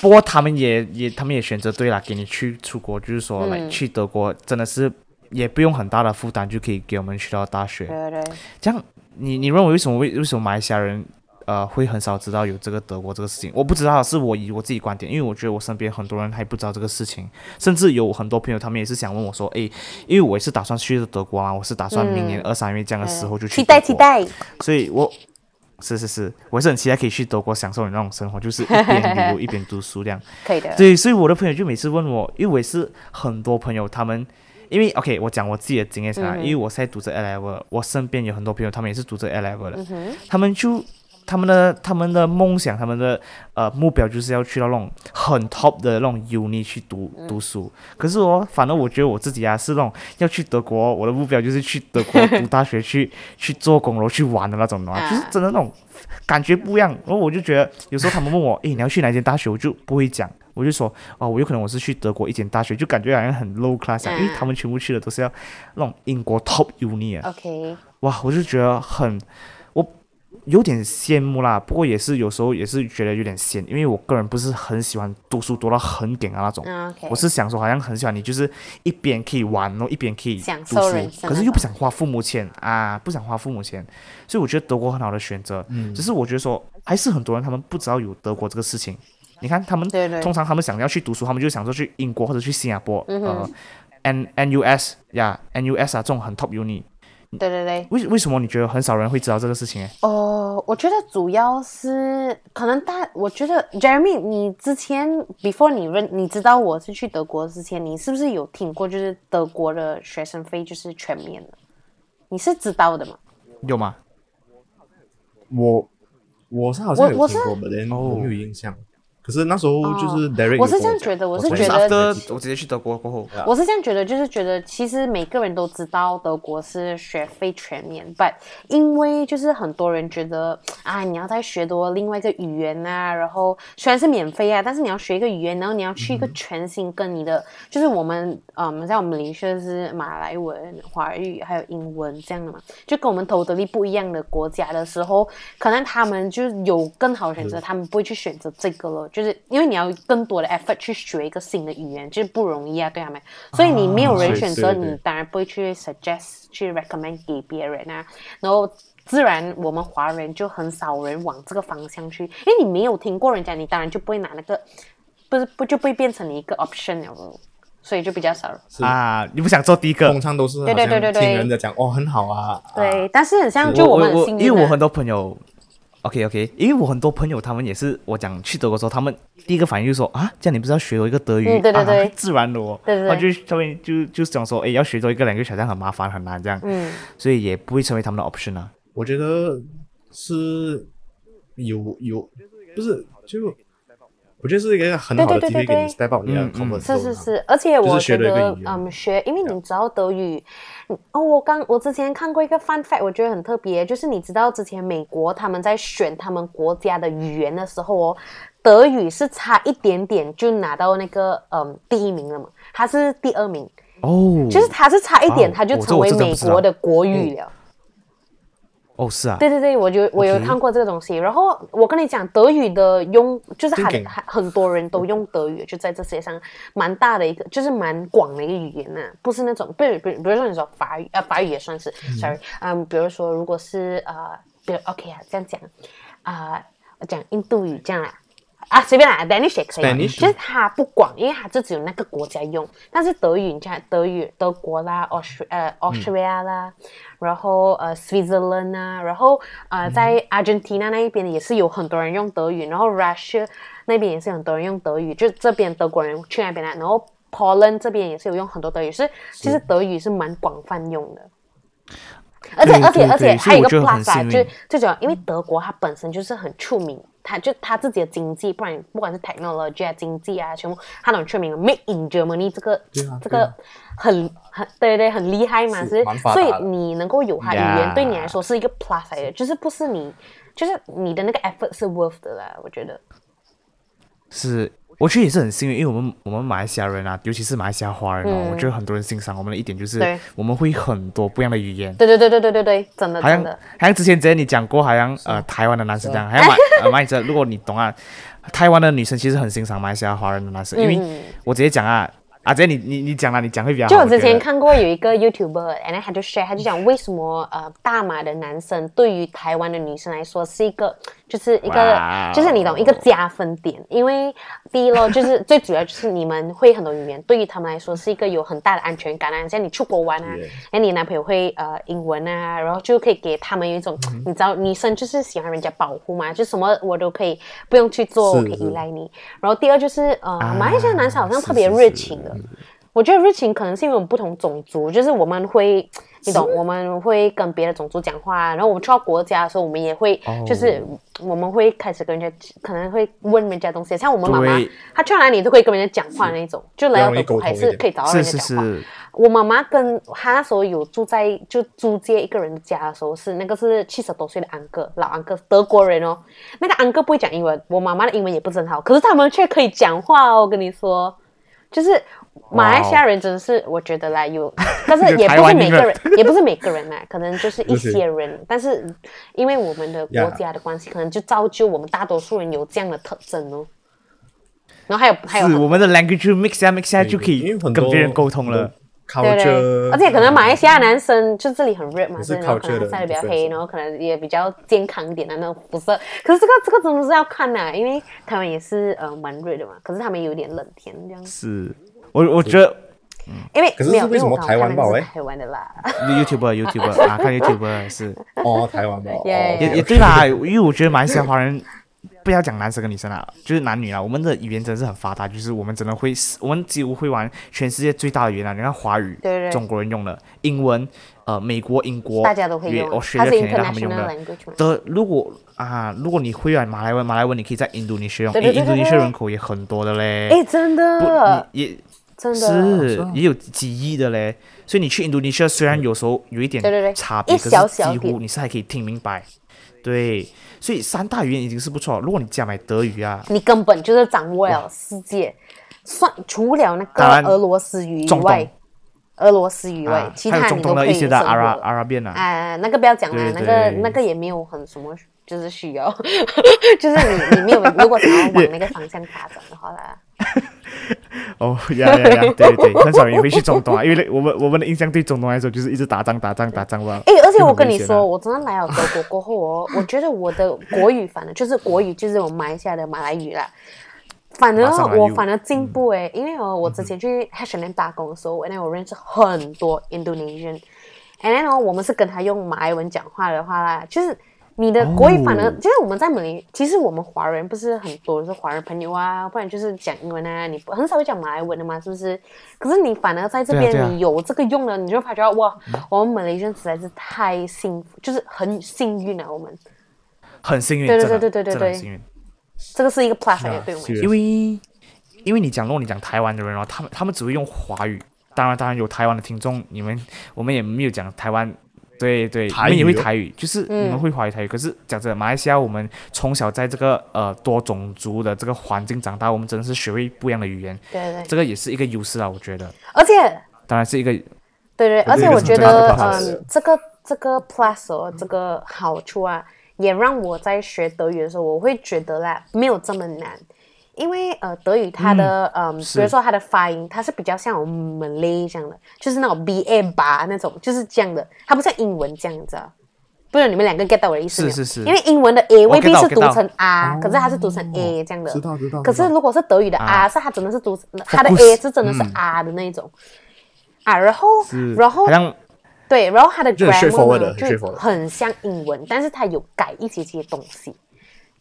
不过他们也也他们也选择对了，给你去出国，就是说来、去德国，真的是也不用很大的负担就可以给我们去到大学。对对对，这样，你你认为为什么为为什么马来西亚人呃会很少知道有这个德国这个事情？我不知道，是我以我自己观点，因为我觉得我身边很多人还不知道这个事情，甚至有很多朋友他们也是想问我说，诶，因为我也是打算去德国啊，我是打算明年二三月这样的时候就去期待期待。所以我是是是，我是很期待可以去德国享受你那种生活，就是一边旅游 一边读书这样。可以的。对，所以我的朋友就每次问我，因为我也是很多朋友，他们因为 OK，我讲我自己的经验先啊，因为我现在读着 A level，我身边有很多朋友，他们也是读着 A level 的，他们就他们的他们的梦想，他们的呃目标就是要去到那种很 top 的那种 uni 去读读书。可是我反而我觉得我自己啊是那种要去德国，我的目标就是去德国读大学，去去做工，然后去玩的那种的嘛，就是真的那种感觉不一样。然后我就觉得有时候他们问我，诶，你要去哪间大学，我就不会讲。我就说哦，我有可能我是去德国一间大学，就感觉好像很 low class，、啊、因为他们全部去的都是要那种英国 top uni 啊，OK，哇，我就觉得很，我有点羡慕啦。不过也是有时候也是觉得有点闲，因为我个人不是很喜欢读书读到很点啊那种。我是想说，好像很喜欢你，就是一边可以玩，然后一边可以享读书可是又不想花父母钱啊，不想花父母钱，所以我觉得德国很好的选择。嗯只是我觉得说，还是很多人他们不知道有德国这个事情。你看他们对对通常他们想要去读书，他们就想说去英国或者去新加坡，嗯呃，N N U S 呀，N U S 啊这种很 top uni。对对对。为为什么你觉得很少人会知道这个事情？哎，哦，我觉得主要是可能大，我觉得 Jeremy，你之前 before 你认你知道我是去德国之前，你是不是有听过就是德国的学生费就是全免的？你是知道的吗？有吗？我我是好像有我我是听过我没有印象。可是那时候就是 Derek，我是这样觉得我是才觉才得我直接去德国过后，我是这样觉得，就是觉得其实每个人都知道德国是学费全免，but 因为就是很多人觉得啊，你要再学多另外一个语言啊，然后虽然是免费啊，但是你要学一个语言，然后你要去一个全新跟你的，就是我们嗯，在我们领学是马来文、华语还有英文这样的嘛，就跟我们 totally 不一样的国家的时候，可能他们就有更好的选择，他们不会去选择这个了，就是因为你要更多的 effort 去学一个新的语言，就是不容易啊，对他们，所以你没有人选择，你当然不会去 suggest 去 recommend 给别人啊，然后。自然，我们华人就很少人往这个方向去，因为你没有听过人家，你当然就不会拿那个，不是不就不会变成你一个 option 了，所以就比较少啊，你不想做第一个。通？常都是对对对对对。像听人家讲哦很好啊，对，啊但是很像就我们因为我很多朋友，OK OK，因为我很多朋友他们也是我讲去德国的时候，他们第一个反应就是说啊，这样你不是要学多一个德语？嗯对对对。啊、自然的哦，对对对。然后就他们就就讲说，哎，要学多一个两个小像很麻烦很难这样，嗯，所以也不会成为他们的 option 啊。我觉得是有有不是就我觉得是一个很好的机会给你 step up 你的 comfort zone 是是是，而且我觉得，嗯嗯，学，因为你知道德语，哦，我刚我之前看过一个 fun fact，我觉得很特别，就是你知道之前美国他们在选他们国家的语言的时候哦，德语是差一点点就拿到那个嗯第一名了嘛，他是第二名哦，就是他是差一点他就成为美国的国语了。哦，是啊，对对对，我就我有看过这个东西。然后我跟你讲，德语的用就是很很很多人都用德语，就在这世界上蛮大的一个，就是蛮广的一个语言呐，不是那种，比如比比如说你说法语，呃，法语也算是，sorry，嗯，比如说如果是呃，比如 OK 啊，这样讲啊，讲印度语这样啦。啊，随便啦，Danish 也可以。其实它不广，因为它就只有那个国家用。但是德语，你看德语，德国啦，Aust 呃 Austria 啦，然后呃 Switzerland 啊，然后呃在 Argentina 那一边也是有很多人用德语，然后 Russia 那边也是很多人用德语，就这边德国人去那边啦，然后 Poland 这边也是有用很多德语，是其实德语是蛮广泛用的。而且而且而且还有一个 plus 啊，就最主要，因为德国它本身就是很出名。他就他自己的经济，不然不管是 technology 啊、经济啊，全部他都很出名。Made in Germany 这个这个很很对对很厉害嘛，是所以你能够有他语言，对你来说是一个 plus 来的，就是不是你就是你的那个 effort 是 worth 的啦，我觉得是。我觉得也是很幸运，因为我们我们马来西亚人啊，尤其是马来西亚华人哦，我觉得很多人欣赏我们的一点就是我们会很多不一样的语言。对对对对对对对，真的真的。好像之前之前你讲过，好像呃台湾的男生这样，还有马呃马来西亚，如果你懂啊，台湾的女生其实很欣赏马来西亚华人的男生，因为我直接讲啊。啊姐，你你你讲了，你讲会比较好。就我之前看过有一个 YouTuber，and 他就 share，他就讲为什么呃大马的男生对于台湾的女生来说是一个，就是一个，就是你懂一个加分点。因为第一咯，就是最主要就是你们会很多语言，对于他们来说是一个有很大的安全感啊。像你出国玩啊，哎，你男朋友会呃英文啊，然后就可以给他们有一种，你知道女生就是喜欢人家保护嘛，就什么我都可以不用去做，我可以依赖你。然后第二就是呃马来西亚男生好像特别热情的。我觉得热情可能是因为我们不同种族，就是我们会，你懂，我们会跟别的种族讲话，然后我们去到国家的时候，我们也会，就是我们会开始跟人家，可能会问人家东西，像我们妈妈，她去哪里都可以跟人家讲话那种，就来到德国还是可以找到人家讲话。我妈妈跟她那时候有住在就租借一个人的家的时候，是那个是七十多岁的安哥，老安哥，德国人哦，那个安哥不会讲英文，我妈妈的英文也不是很好，可是他们却可以讲话哦，我跟你说，就是。马来西亚人真的是，我觉得啦，有，但是 也不是每个人，也不是每个人啦，可能就是一些人。但是因为我们的国家的关系，可能就造就我们大多数人有这样的特征哦。然后还有还有，是我们的 language mix 下 mix 下就可以跟别人沟通了。对对，而且可能马来西亚男生就这里很热嘛，所以可能晒的比较黑，然后可能也比较健康一点的那种肤色。可是这个这个真的是要看呐，因为他们也是呃蛮热的嘛，可是他们有点冷天这样。是。我我觉得，因为可是为什么台湾吧？台湾的啦，YouTube YouTube 啊，看 YouTube 是。哦，台湾吧，也也对啦，因为我觉得马来西亚华人不要讲男生跟女生啦，就是男女啦，我们的语言真的是很发达，就是我们真的会，我们几乎会玩全世界最大的语言，你看华语，中国人用的英文，呃，美国、英国，大家都会用，它是 international language 的。如果啊，如果你会玩马来文，马来文你可以在印度尼西亚用，因为印度尼西亚人口也很多的嘞，哎，真的，也。是也有几亿的嘞，所以你去印度尼西亚虽然有时候有一点差别，可是几乎你是还可以听明白。对，所以三大语言已经是不错。如果你加买德语啊，你根本就是掌握了世界，算除了那个俄罗斯语以外，俄罗斯语外，其他你都可以的阿拉阿拉变啊。哎，那个不要讲了，那个那个也没有很什么，就是需要，就是你你没有如果想要往那个方向发展的话啦。哦呀呀呀！对对，很少人会去中东啊，因为我们我们的印象对中东来说就是一直打仗打仗打仗吧。哎，而且我跟你说，我真的来了德国过后哦，我觉得我的国语反正就是国语就是我马来西亚的马来语啦。反而我反而进步哎，因为哦，我之前去 H&M 打工的时候，那我认识很多 Indonesian，然后我们是跟他用马来文讲话的话啦，就是。你的国语反而就是我们在马来，其实我们华人不是很多是华人朋友啊，不然就是讲英文啊，你很少会讲马来文的嘛，是不是？可是你反而在这边你有这个用了，你就发觉哇，我们马来人实在是太幸福，就是很幸运啊，我们很幸运，对对对对对对，幸运。这个是一个 plus 啊对我们因为因为你讲，如果你讲台湾的人哦，他们他们只会用华语。当然，当然有台湾的听众，你们我们也没有讲台湾，对对，我们也会台语，就是你嗯们会华语台语。可是讲真的，马来西亚我们从小在这个呃多种族的这个环境长大，我们真的是学会不一样的语言，对对，这个也是一个优势啊，我觉得。而且当然是一个对对，而且我觉得嗯，这个这个 plus 哦，这个好处啊，也让我在学德语的时候，我会觉得啦，没有这么难。因为呃，德语它的嗯，比如说它的发音，它是比较像我们 Malay 这样的，就是那种 B A 吧那种，就是这样的，它不像英文这样子啊。不知道你们两个 get 到我的意思没有？是是是因为英文的 A 未必是读成 R，可是它是读成 A 这样的。知道知道。可是如果是德语的 R，、啊是它真的是读它的 A 是真的是 R 的那一种、啊，然后然后好像对，然后它的 grammar 就很像英文，但是它有改一些些东西。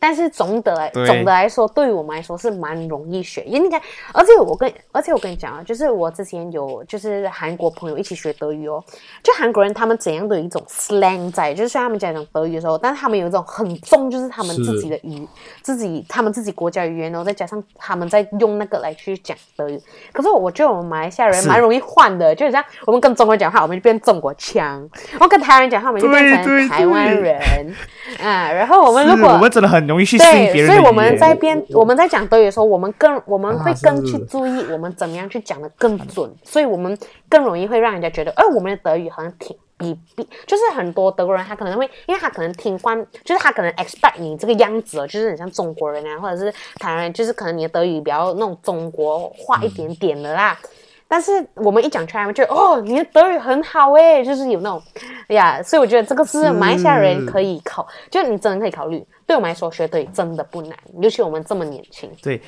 但是总的来总的来说，对于我们来说是蛮容易学，因为你看，而且我跟而且我跟你讲啊，就是我之前有就是韩国朋友一起学德语哦，就韩国人他们怎样都有一种 slang 在，就是虽然他们讲讲德语的时候，但是他们有一种很重，就是他们自己的语，自己他们自己国家语言，然后再加上他们在用那个来去讲德语。可是我觉得我们马来西亚人蛮容易换的，就是像我们跟中国人讲话，我们就变中国腔；我们跟台湾人讲话，我们就变成台湾人。啊，然后我们如果我们真的很容易去适应对，别人的所以我们在边我们在讲德语的时候，我们更我们会更去注意我们怎么样去讲的更准，所以我们更容易会让人家觉得，哎，我们的德语好像挺比比，就是很多德国人他可能会，因为他可能听惯，就是他可能 expect 你这个样子哦，就是很像中国人啊，或者是台湾人，就是可能你的德语比较那种中国化一点点的啦。但是我们一讲出来，他们就哦，你的德语很好诶，就是有那种，哎呀，所以我觉得这个是马来西亚人可以考，就你真的可以考虑。对我们来说，学德语真的不难，尤其我们这么年轻。对，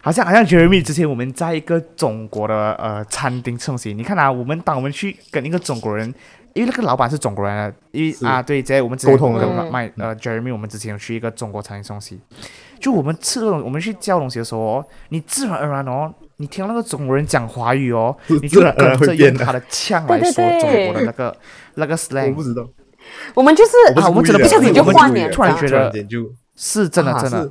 好像好像 Jeremy 之前我们在一个中国的呃餐厅吃东西，你看啊，我们当我们去跟一个中国人，因为那个老板是中国人啊，因为啊对，在我们之前沟通的跟嗯麦呃 Jeremy 我们之前有去一个中国餐厅吃东西，就我们吃这种我们去叫东西的时候哦，你自然而然哦，你听到那个中国人讲华语哦，你就 自然而然跟着会用他的腔来对对对说中国的那个那个 slang，我不知道，我们就是啊我们真的故意不小心就换脸故意的突突然觉得是真的啊真的是。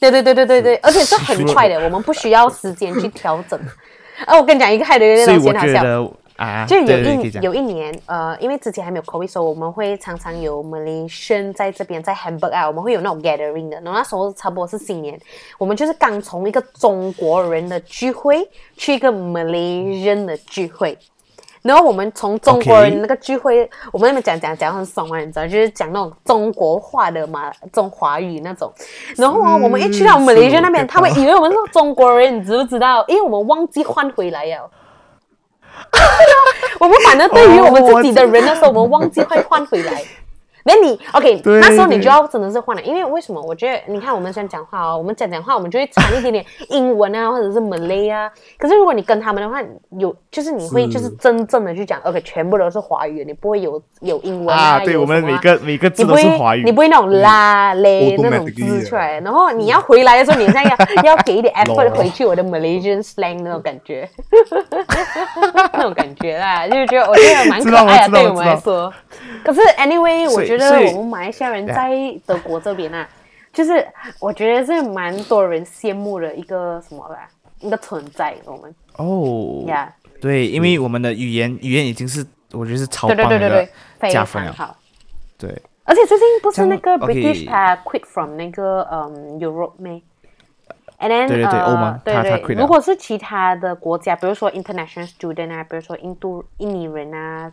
对对对对对对，而且是很快的，我们不需要时间去调整。啊，我跟你讲一个害的那所以我种很好笑。觉得啊，就有对对对可以讲一有一年，呃，因为之前还没有 COVID，所以我们会常常有 Malaysian 在这边，在 Hamburg 啊，我们会有那种 gathering 的。然后那时候差不多是新年，我们就是刚从一个中国人的聚会去一个 Malaysian 的聚会。然后我们从中国人那个聚会我们那边讲讲讲很爽啊，你知道，就是讲那种中国话的嘛，中华语那种。然后啊，我们一去到是 Malaysia 那边，他们以为我们是中国人，你知不知道？因为我们忘记换回来呀。我们反正对于我们自己的人的时候，我们忘记会换回来。那你 OK，对那时候你就要真的是换了，因为为什么？我觉得你看我们想讲话哦，我们讲讲话，我们就会掺一点点 英文啊，或者是 Malay 啊。可是如果你跟他们的话，有就是你会就是真正的去讲，OK，全部都是华语，你不会有有英文啊，啊我们每个每个字都是华语，你不会那种啦嘞那种字出来，然后你要回来的时候，你现在要 要给一点 effort 回去我的 Malaysian slang 那种感觉，那种感觉啦，就是觉得我觉得蛮可爱的，对我们来说。可是 anyway，我所以觉得我们马来西亚人在德国这边啊，就是我觉得是蛮多人羡慕的一个什么吧，一个存在，我们。哦。呀，对，因为我们的语言语言已经是我觉得是超对棒的对对对对，非加分了，常好。对，而且最近不是那个 British 他 quit from 那个嗯 Europe 咩？And then 对对对呃欧盟对他他对 quit 了。如果是其他的国家，比如说 international student 啊，比如说印度印尼人啊，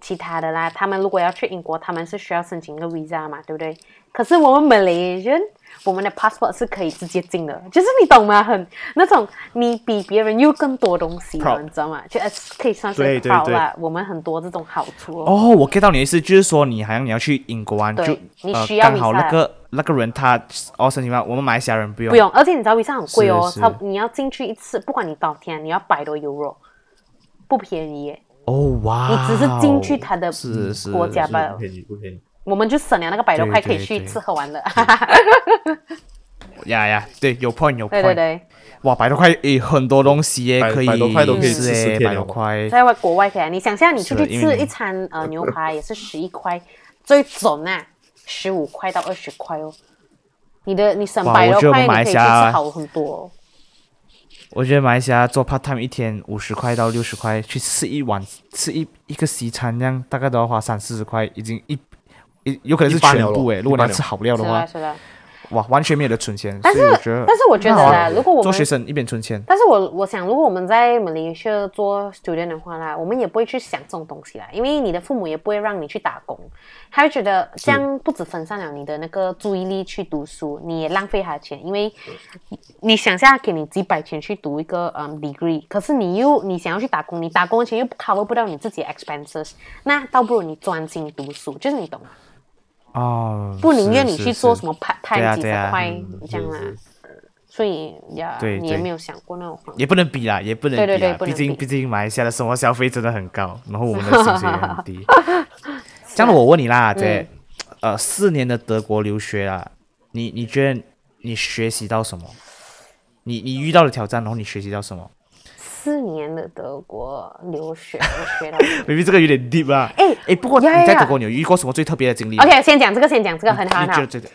其他的啦，他们如果要去英国，他们是需要申请一个 visa 嘛，对不对？可是我们 Malaysian，我们的 passport 是可以直接进的，就是你懂吗？很那种你比别人又更多东西你知道吗？就呃可以算是对对 proud 啦。我们很多这种好处哦。哦，我 get 到你的意思，就是说你好像你要去英国玩，对就呃你需要刚好那个那个人他哦申请嘛，我们马来西亚人不用，不用，而且你知道 visa 很贵哦，是是差你要进去一次，不管你多少天，你要百多 euro，不便宜耶。哦哇，你只是进去他的是是国家吧。不便宜不便宜，我们就省了那个百多块，可以去吃喝玩乐。呀呀，对，有 point 有 point，对对对，哇，百多块诶，很多东西耶，可以百百多块都可以吃百多块，在外国外可以啊，你想象你出去吃一餐呃牛排也是十一块，最准啊，十五块到二十块哦。你的你省百多块，你可以去吃好很多。我觉得马来西亚做 part time 一天五十块到六十块，去吃一碗吃一一个西餐，这样大概都要花三四十块，已经一一有可能是全部诶。如果你要吃好料的话是的，，是的。哇，完全没有的存钱。但是我觉得，但是我觉得那好啊啦，如果我们做学生一边存钱，但是我我想，如果我们在马来西亚做 student 的话啦，我们也不会去想这种东西啦，因为你的父母也不会让你去打工，他会觉得这样不止分散了你的那个注意力去读书，你也浪费他的钱，因为你想下给你几百钱去读一个嗯 degree，可是你又你想要去打工，你打工的钱又 cover 不到你自己的 expenses，那倒不如你专心读书，就是你懂吗？哦，不宁愿你去做什么 part 对啊这样啦，所以呀，对对你也没有想过那种方也不能比啦，也不能比啦，对对对毕竟毕竟马来西亚的生活消费真的很高，然后我们的 薪水也很低。这样我问你啦，这、呃四年的德国留学啊，你你觉得你学习到什么？你你遇到的挑战，然后你学习到什么四年的德国留学，我 学到。？maybe 这个有点 deep 啊。哎哎，不过你在德国你有遇过什么最特别的经历吗 OK，先讲这个，先讲这个，很好很好啊，对对对，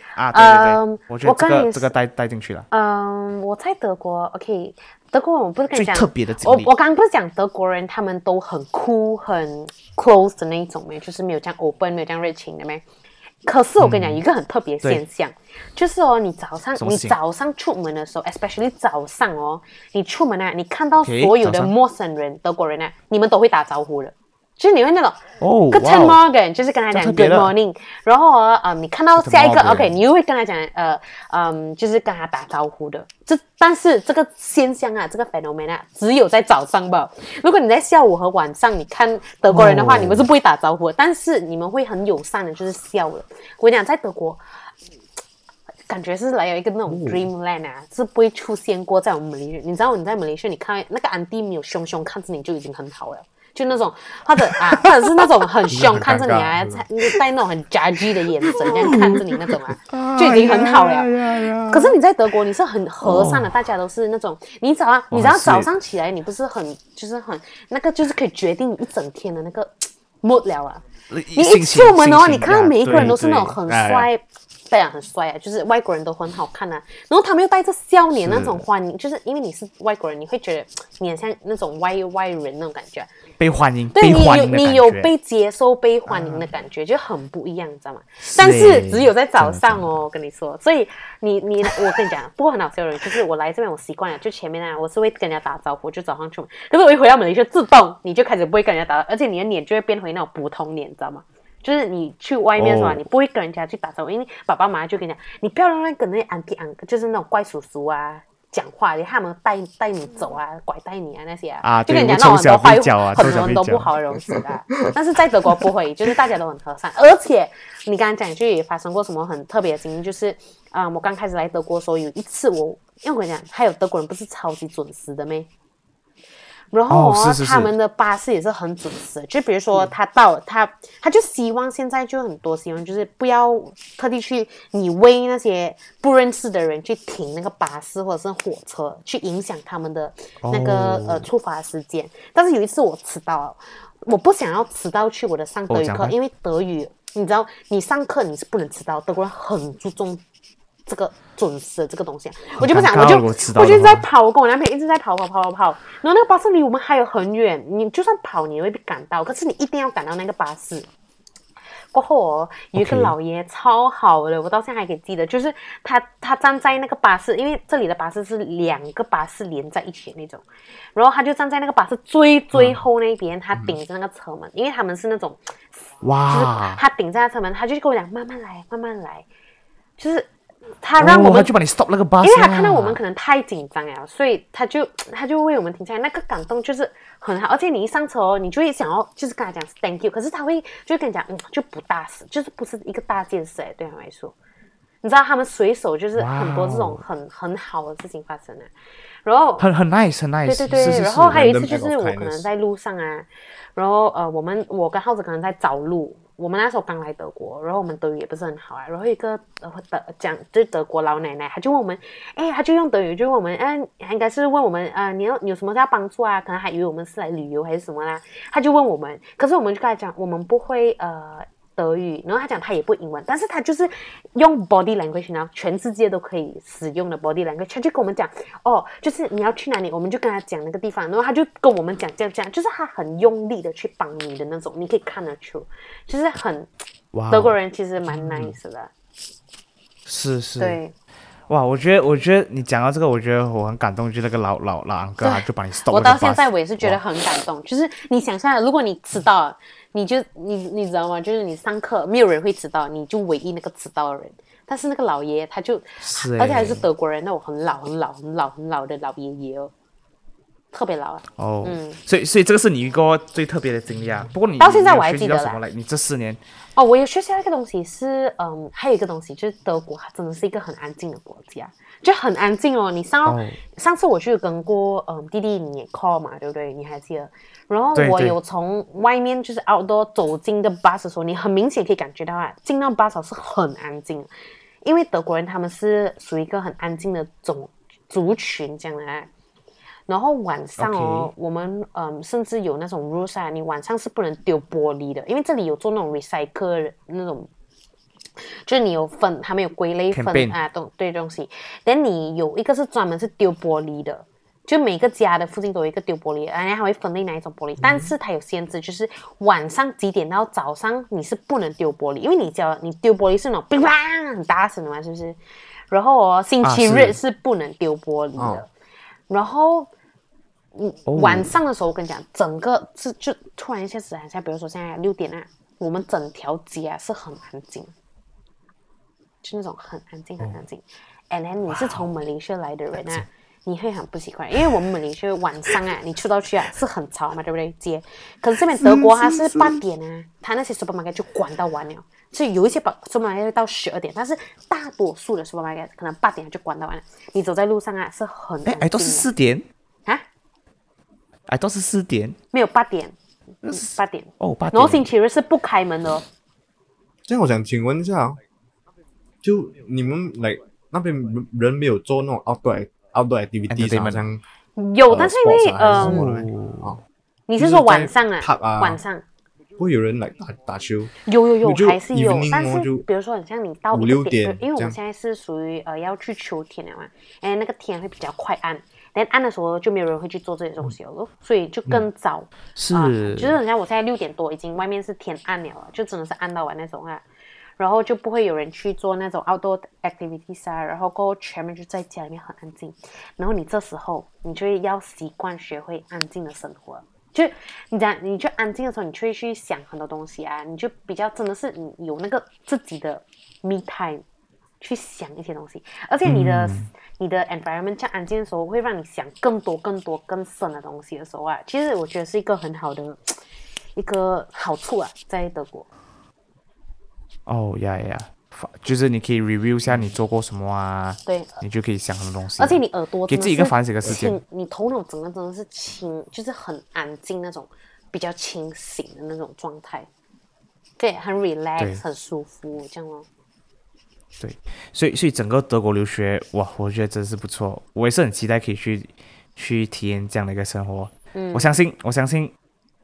嗯我觉得这个这个带带进去了。嗯，我在德国，OK，德国我不是跟你讲最特别的经历我我刚刚不是讲德国人他们都很酷、很 close 的那一种没，就是没有这样 open、没有这样热情的没。可是我跟你讲，一个很特别现象，就是哦，你早上你早上出门的时候，especially 早上哦，你出门啊，你看到所有的陌生人，德国人呢，你们都会打招呼的，就是你会那种哦 Good morning，就是跟他讲 Good morning，然后啊，呃，你看到下一个 OK，你又会跟他讲呃嗯，就是跟他打招呼的。这但是这个现象啊，这个 phenomenon 啊，只有在早上吧。如果你在下午和晚上，你看德国人的话，哦你们是不会打招呼的，但是你们会很友善的，就是笑了。我跟你讲，在德国。感觉是来有一个那种 dreamland 啊，是不会出现过在我们马来西亚。你知道你在马来西亚，你看那个安迪没有凶凶看着你就已经很好了，就那种或者啊，或者是那种很凶 看着你啊，带带那种很 judgy 的眼神这样看着你那种啊，就已经很好了。可是你在德国，你是很和善的，大家都是那种，你早上，你只要早上起来，你不是很就是很那个，就是可以决定你一整天的那个 mood 了啊。你你一出门哦，你看到每一个人都是那种很哎帅，对啊，很帅啊，就是外国人都很好看啊。然后他们又带着笑脸那种欢迎，就是因为你是外国人，你会觉得你很像那种外外人那种感觉。被欢迎，对你有你有被接受、被欢迎的感觉，就很不一样，你知道吗？但是只有在早上哦，我跟你说，所以你你我跟你讲，不过很好笑的人，就是我来这边我习惯了，就前面啊，我是会跟人家打招呼，就早上出门，可是我一回到马来西亚，自动你就开始不会跟人家打，而且你的脸就会变回那种普通脸，你知道吗？就是你去外面是吧哦你不会跟人家去打招呼，因为爸爸妈妈就跟你讲，你不要让那跟那些安迪安，就是那种怪叔叔啊。讲话，他们带带你走啊，拐带你啊那些啊，啊就跟你对讲那种很多坏很多人都不好的东西啦。但是在德国不会，就是大家都很和善，而且你刚刚讲就也发生过什么很特别的经历，就是啊、我刚开始来德国的时候，有一次我，因为我跟你讲，还有德国人不是超级准时的咩？然后哦他们的巴士也是很准时，就比如说他到他他就希望现在就很多希望就是不要特地去你为那些不认识的人去停那个巴士或者是火车，去影响他们的那个、哦呃出发时间。但是有一次我迟到了，我不想要迟到去我的上德语课，哦因为德语你知道你上课你是不能迟到，德国人很注重。这个准时的这个东西啊，我就不想，我就我就在跑，我跟我男朋友一直在跑跑跑跑跑，然后那个巴士离我们还有很远，你就算跑你也会被赶到，可是你一定要赶到那个巴士。过后哦，有一个老爷超好的，我到现在还可以记得，就是他他站在那个巴士，因为这里的巴士是两个巴士连在一起的那种，然后他就站在那个巴士最最后那边，他顶着那个车门，因为他们是那种就是哇，他顶在那车门，他就跟我讲慢慢来，慢慢来，就是他让我们就把你 stop 那个 bus，，因为他看到我们可能太紧张了，所以他就他就为我们停下来，那个感动就是很好。而且你一上车哦，你就会想要就是跟他讲 thank you，可是他会就跟你讲，嗯，就不大事，就是不是一个大件事哎，对他来说，你知道他们随手就是很多这种很很好的事情发生了，然后很很 nice 很 nice，对对对，是是是然后还有一次就是我可能在路上啊，然后呃，我们我跟浩子可能在找路，我们那时候刚来德国，然后我们德语也不是很好啊，然后一个呃德讲就是德国老奶奶，她就问我们，哎，她就用德语就问我们，嗯、应该是问我们，呃，你要有什么要帮助啊？可能还以为我们是来旅游还是什么啦，她就问我们，可是我们就跟她讲，我们不会呃德语，然后他讲他也不英文，但是他就是用 body language 然后，全世界都可以使用的 body language，他就跟我们讲，哦，就是你要去哪里，我们就跟他讲那个地方，然后他就跟我们讲这样这样，就是他很用力的去帮你的那种，你可以看得出，就是很哇，德国人其实蛮 nice 的，是是，对。哇，我觉得我觉得你讲到这个，我觉得我很感动，就那个老老老安哥，他就把你 stop 我到现在我也是觉得很感动，就是你想象，如果你迟到，你就你你知道吗？就是你上课没有人会迟到，你就唯一那个迟到的人。但是那个老爷爷他就，是而且还是欸德国人，那种很老很老很老很老的老爷爷哦，特别老啊。哦，嗯所以所以这个是你一个最特别的经历啊。不过你到现在我还记得什么来？你这四年哦，我有学习到一个东西是，嗯，还有一个东西就是德国，它真的是一个很安静的国家，就很安静哦。你上、哦上次我去跟过，嗯，弟弟你也 call 嘛，对不对？你还记得？然后我有从外面就是 outdoor 走进的 bus 的时候，你很明显可以感觉到啊，进到 bus 是很安静，因为德国人他们是属于一个很安静的种族群这样的啊。然后晚上哦我们嗯，甚至有那种 rules 啊，你晚上是不能丢玻璃的，因为这里有做那种 recycle 的那种，就是你有分，他们有归类分 Campaign 啊，东对东西。但你有一个是专门是丢玻璃的，就每个家的附近都有一个丢玻璃的，然后还会分类哪一种玻璃，但是它有限制，就是晚上几点到早上你是不能丢玻璃，因为你只要你丢玻璃是那种乒乓很大声的嘛，是不是？然后哦，星期啊日是是不能丢玻璃的。哦然后，嗯，哦晚上的时候，我跟你讲，整个是就突然一下子，好像比如说现在六点啊，我们整条街啊是很安静，就那种很安静很安静。And then 你是从马来西亚来的人啊，你会很不习惯，因为我们马来西亚晚上啊，你出到去啊是很吵嘛，对不对？街，可是这边德国它是八点啊，它那些 supermarket 就关到完了。所以有一些 supermarket 到十二点，但是大多数的 supermarket 可能八点就关到完了。你走在路上啊是很。哎哎都是四点，啊，哎都是四点没有八点，嗯八点。哦八点然后星点。期日是不开门的哦。这样我想请问一下哦，就你们来那边人没有做那种 outdoor outdoor activities，Entertainment 好像有，呃但是因为呃，你是说晚上啊？晚上不会有人来打打球，有有有还是有但是比如说，很像你到五六点因为我们现在是属于呃要去秋天了嘛，哎，那个天会比较快暗，但暗的时候就没有人会去做这些东西了咯，所以就更早。是啊，就是很像我现在六点多，已经外面是天暗了啊，就真的是暗到晚那种啊，然后就不会有人去做那种 outdoor activities 啊，然后过后全部就在家里面很安静，然后你这时候你就要习惯学会安静的生活。就你讲，你去安静的时候，你就会去想很多东西啊，你就比较真的是你有那个自己的 me time 去想一些东西，而且你的、你的 environment 像安静的时候，会让你想更多、更多、更深的东西的时候啊，其实我觉得是一个很好的一个好处啊，在德国。哦呀呀，发就是你可以 review 一下你做过什么啊，对，你就可以想很多东西。而且你耳朵给自己一个反省的时间清，你头脑整个真的是清，就是很安静那种，比较清醒的那种状态，对，很 relax，很舒服，这样哦。对，所以所以整个德国留学，哇，我觉得真是不错，我也是很期待可以去去体验这样的一个生活。嗯我相信，我相信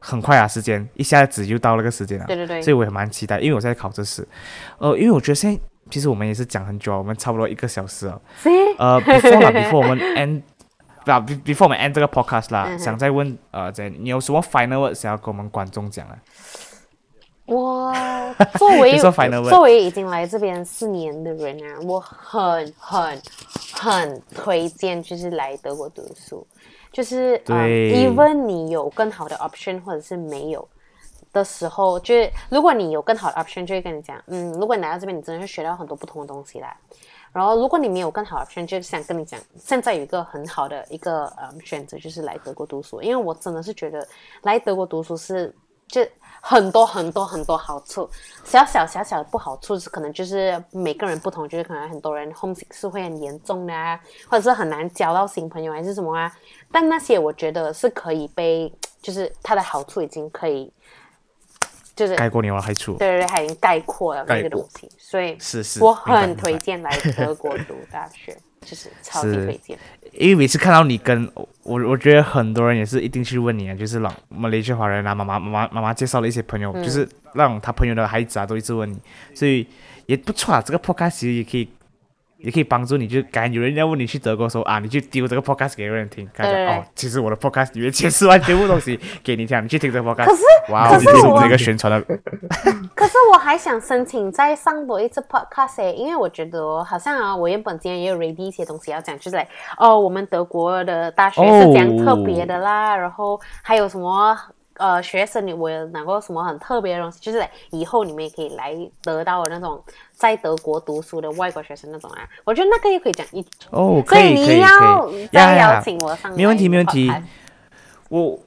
很快啊，时间一下子就到那个时间了。对对对所以我也蛮期待，因为我在考这试，呃，因为我觉得现在其实我们也是讲很久啊，我们差不多一个小时了。是呃，before 啦，before 我们 end，啊，be-，before 我们 end 这个 podcast 啦，嗯想再问呃，在你有什么 final word 想要跟我们观众讲啊？我作为 作为已经来这边四年的人啊，我很很很推荐就是来德国读书，就是嗯，even 你有更好的 option 或者是没有的时候，就是如果你有更好的 option，就会跟你讲，嗯，如果你来到这边，你真的是学到很多不同的东西啦。然后，如果你没有更好的 option，就想跟你讲，现在有一个很好的一个呃选择，就是来德国读书。因为我真的是觉得来德国读书是就很多很多很多好处，小小小小的不好处是可能就是每个人不同，就是可能很多人 homesick 是会很严重的啊，或者是很难交到新朋友还是什么啊。但那些我觉得是可以被，就是它的好处已经可以。就是盖过你的害处。对对对，它已经概括了那个东西，所以是是，我很推。荐来德国读大学，就是超级是推荐。因为每次看到你跟我，我觉得很多人也是一定去问你啊，就是让马来西亚华人啊，妈妈妈妈妈妈介绍了一些朋友，嗯就是让他朋友的孩子啊都一直问你，所以也不错啊。这个 podcast 其实也可以。也可以帮助你，就感觉有人要问你去德国的时候啊，你就丢这个 podcast 给人听，看对对对哦，其实我的 podcast 里面解释完全部东西给你听，你去听这个 podcast。可是哇，可是我这是我们一个宣传的 可是我还想申请再上多一次 podcast，欸因为我觉得哦好像啊，我原本今天也有 ready 一些东西要讲，就是来哦，我们德国的大学是这样特别的啦，然后还有什么呃学生你我有拿过什么很特别的东西，就是以后你们也可以来得到的那种在德国读书的外国学生那种啊，我觉得那个也可以讲一，哦，可所以以可以可你要以，再呀呀邀请我上，没问题没问题。我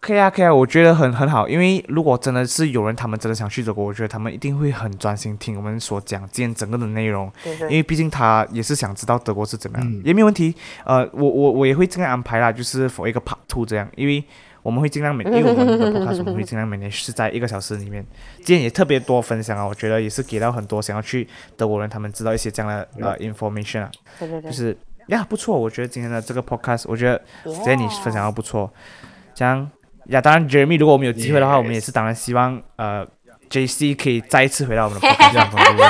可以啊，可以啊，我觉得很很好，因为如果真的是有人他们真的想去德国，我觉得他们一定会很专心听我们所讲今天整个的内容，对对。因为毕竟他也是想知道德国是怎么样，嗯。也没有问题。呃，我我我也会这样安排啦，就是 for 一个 part two 这样，因为我们会尽量每，因为我们的 podcast 我们会尽量每年是在一个小时里面，今天也特别多分享啊，我觉得也是给到很多想要去德国人他们知道一些这样的呃 information 啊，对对对，就是呀不错，我觉得今天的这个 podcast 我觉得。今天你分享的不错，这样呀，当然 Jeremy，如果我们有机会的话我们也是当然希望呃 JC 可以再一次回到我们的 podcast 当中，对不对？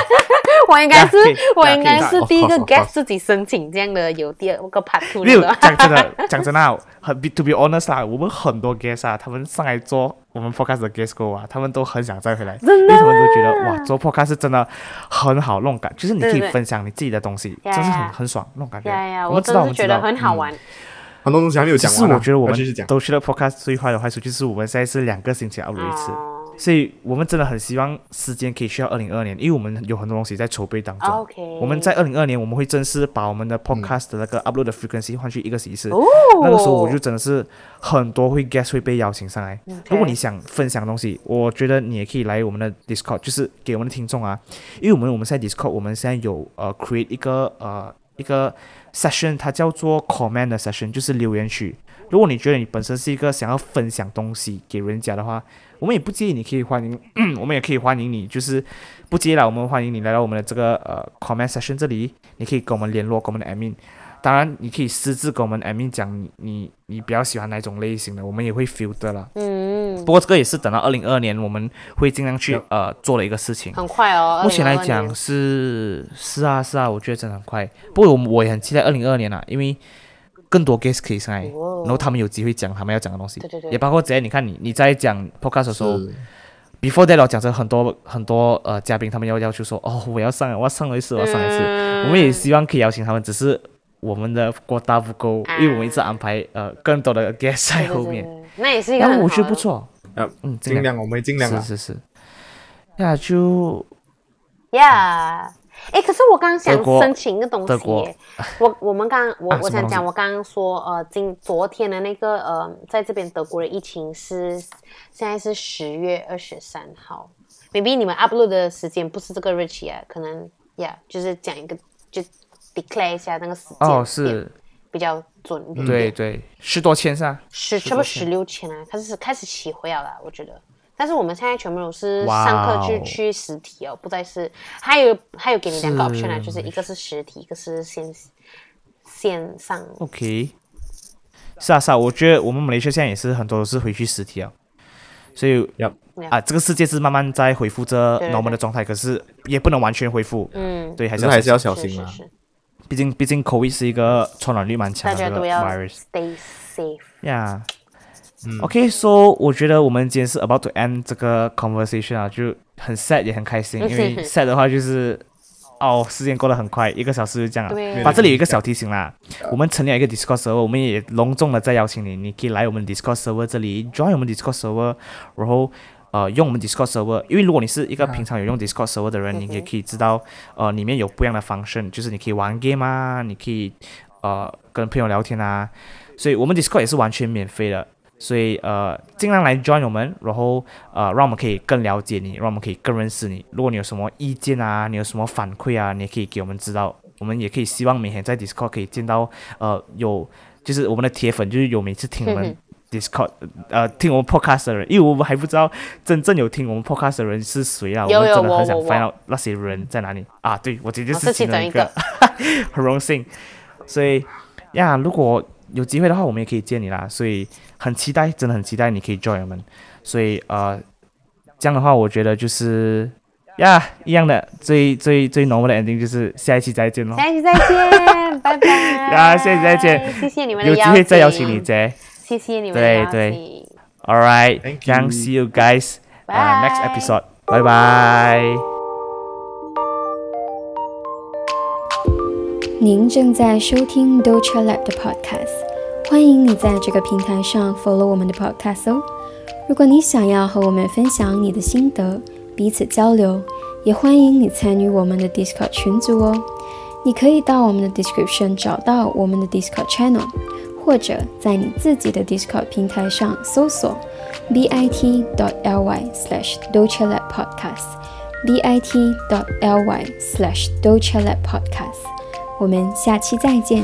我应该是我应该是第一个 course 自己申请这样的有第二个 part two 的。讲真的，讲真的啊，很 be to be honest 啦，我们很多 guest 啊，他们上来做我们 podcast 的 guest 过啊，他们都很想再回来，因为他们都觉得哇，做 podcast 是真的很好，那种感，就是你可以分享你自己的东西，呀真是很很爽那种感觉。我们知道，我真的觉得很好玩。很多东西还没有讲完啊。我觉得我们。都去了 podcast 最坏的坏处就是我们现在是两个星期 upload 一次。哦所以我们真的很希望时间可以去到二零二年，因为我们有很多东西在筹备当中。OK，我们在二零二年我们会正式把我们的 podcast 的那个 upload 的 frequency 换去一个形式。哦，那个时候我就真的是很多会 guest 会被邀请上来。如果你想分享东西，我觉得你也可以来我们的 Discord，就是给我们的听众啊，因为我们我们在 Discord 我们现在有呃 create 一个呃一个 session，它叫做 comment 的 session，就是留言区。如果你觉得你本身是一个想要分享东西给人家的话，我们也不介意，你可以欢迎，我们也可以欢迎你，就是不介意啦，我们欢迎你来到我们的这个呃 comment section 这里，你可以跟我们联络，跟我们的 admin。当然，你可以私自跟我们 admin 讲你你你比较喜欢哪种类型的，我们也会 filter 啦。嗯，不过这个也是等到二零二二年我们会尽量去呃做的一个事情。很快哦。目前来讲是是啊是啊，我觉得真的很快。不过我我也很期待二零二二年啊，因为更多 guest 可以上来，哦。然后他们有机会讲他们要讲的东西，对对对。也包括之前你看你你在讲 podcast 的时候，before that 我讲着很多很多呃嘉宾他们要要求说哦我要上我要上一次我要上一次，嗯我们也希望可以邀请他们，只是我们的国大不够，啊。因为我们一直安排呃更多的 guest 在后面，对。对那也是一个然后我觉得不错，呃，嗯，尽量。我们尽量啊。是是是，呀就呀。哎，可是我刚刚想申请一个东西耶，我我们刚 我我想讲，我刚刚说呃，今昨天的那个呃，在这边德国的疫情是现在是十月二十三号，maybe 你们 upload 的时间不是这个日期啊，可能呀就是讲一个就 declare 一下那个时间哦是，比较准一点对对，十多千是吧？十差不多十六千啊，开始开始起回了，我觉得。但是我们现在全部都是上课哦就去实体哦，不再是还有还有给你两个 option 啊，就是一个是实体，一个是线线上。OK，是啊是啊，我觉得我们马来西亚现在也是很多都是回去实体啊，所以 Yup 啊，这个世界是慢慢在恢复着 normal 的状态，可是也不能完全恢复，嗯，对，还是要还是要小小心啊。是是是，毕竟毕竟 COVID 是一个传染率蛮强的这个嗯。OK，so 我觉得我们今天是 about to end 这个 conversation 啊，就很 sad 也很开心，因为 sad 的话就是哦，时间过得很快，一个小时就这样了。对。把这里有一个小提醒啦，我们成立了一个 Discord server，我们也隆重的再邀请你，你可以来我们 Discord server 这里 join 我们 Discord server，然后呃用我们 Discord server，因为如果你是一个平常有用 Discord server 的人，你也可以知道呃里面有不一样的 function，就是你可以玩 game 啊，你可以呃跟朋友聊天啊，所以我们 Discord 也是完全免费的。所以呃，尽量来 join 我们，然后呃，让我们可以更了解你，让我们可以更认识你。如果你有什么意见啊，你有什么反馈啊，你也可以给我们知道。我们也可以希望每天在 Discord 可以见到呃有就是我们的铁粉，就是有每次听我们 Discord，呃，听我们 Podcast 的人，因为我们还不知道真正有听我们 Podcast 的人是谁啊。我们真的很想 find out 那些人在哪里啊。对，我姐姐我是其其中一个中一个，很荣幸。所以呀，如果有机会的话，我们也可以见你啦。所以很期待，真的很期待你可以 join 我们。所以呃，这样的话，我觉得就是呀，一样的最最最 normal 的 ending 就是下一期再见喽。下一期再见，拜拜。啊 下一期再见谢谢你们的有机会再邀请你，姐。谢谢你们的邀对对。All right，Thank 这样 you see you guys，呃、next episode，拜拜。您正在收听 Docha Lab 的 Podcast，欢迎你在这个平台上 follow 我们的 Podcast 哦。如果你想要和我们分享你的心得，彼此交流，也欢迎你参与我们的 Discord 群组哦。你可以到我们的 description 找到我们的 Discord channel，或者在你自己的 Discord 平台上搜索 bit.ly/DocherLabPodcast，bit.ly/DocherLabPodcast 我们下期再见。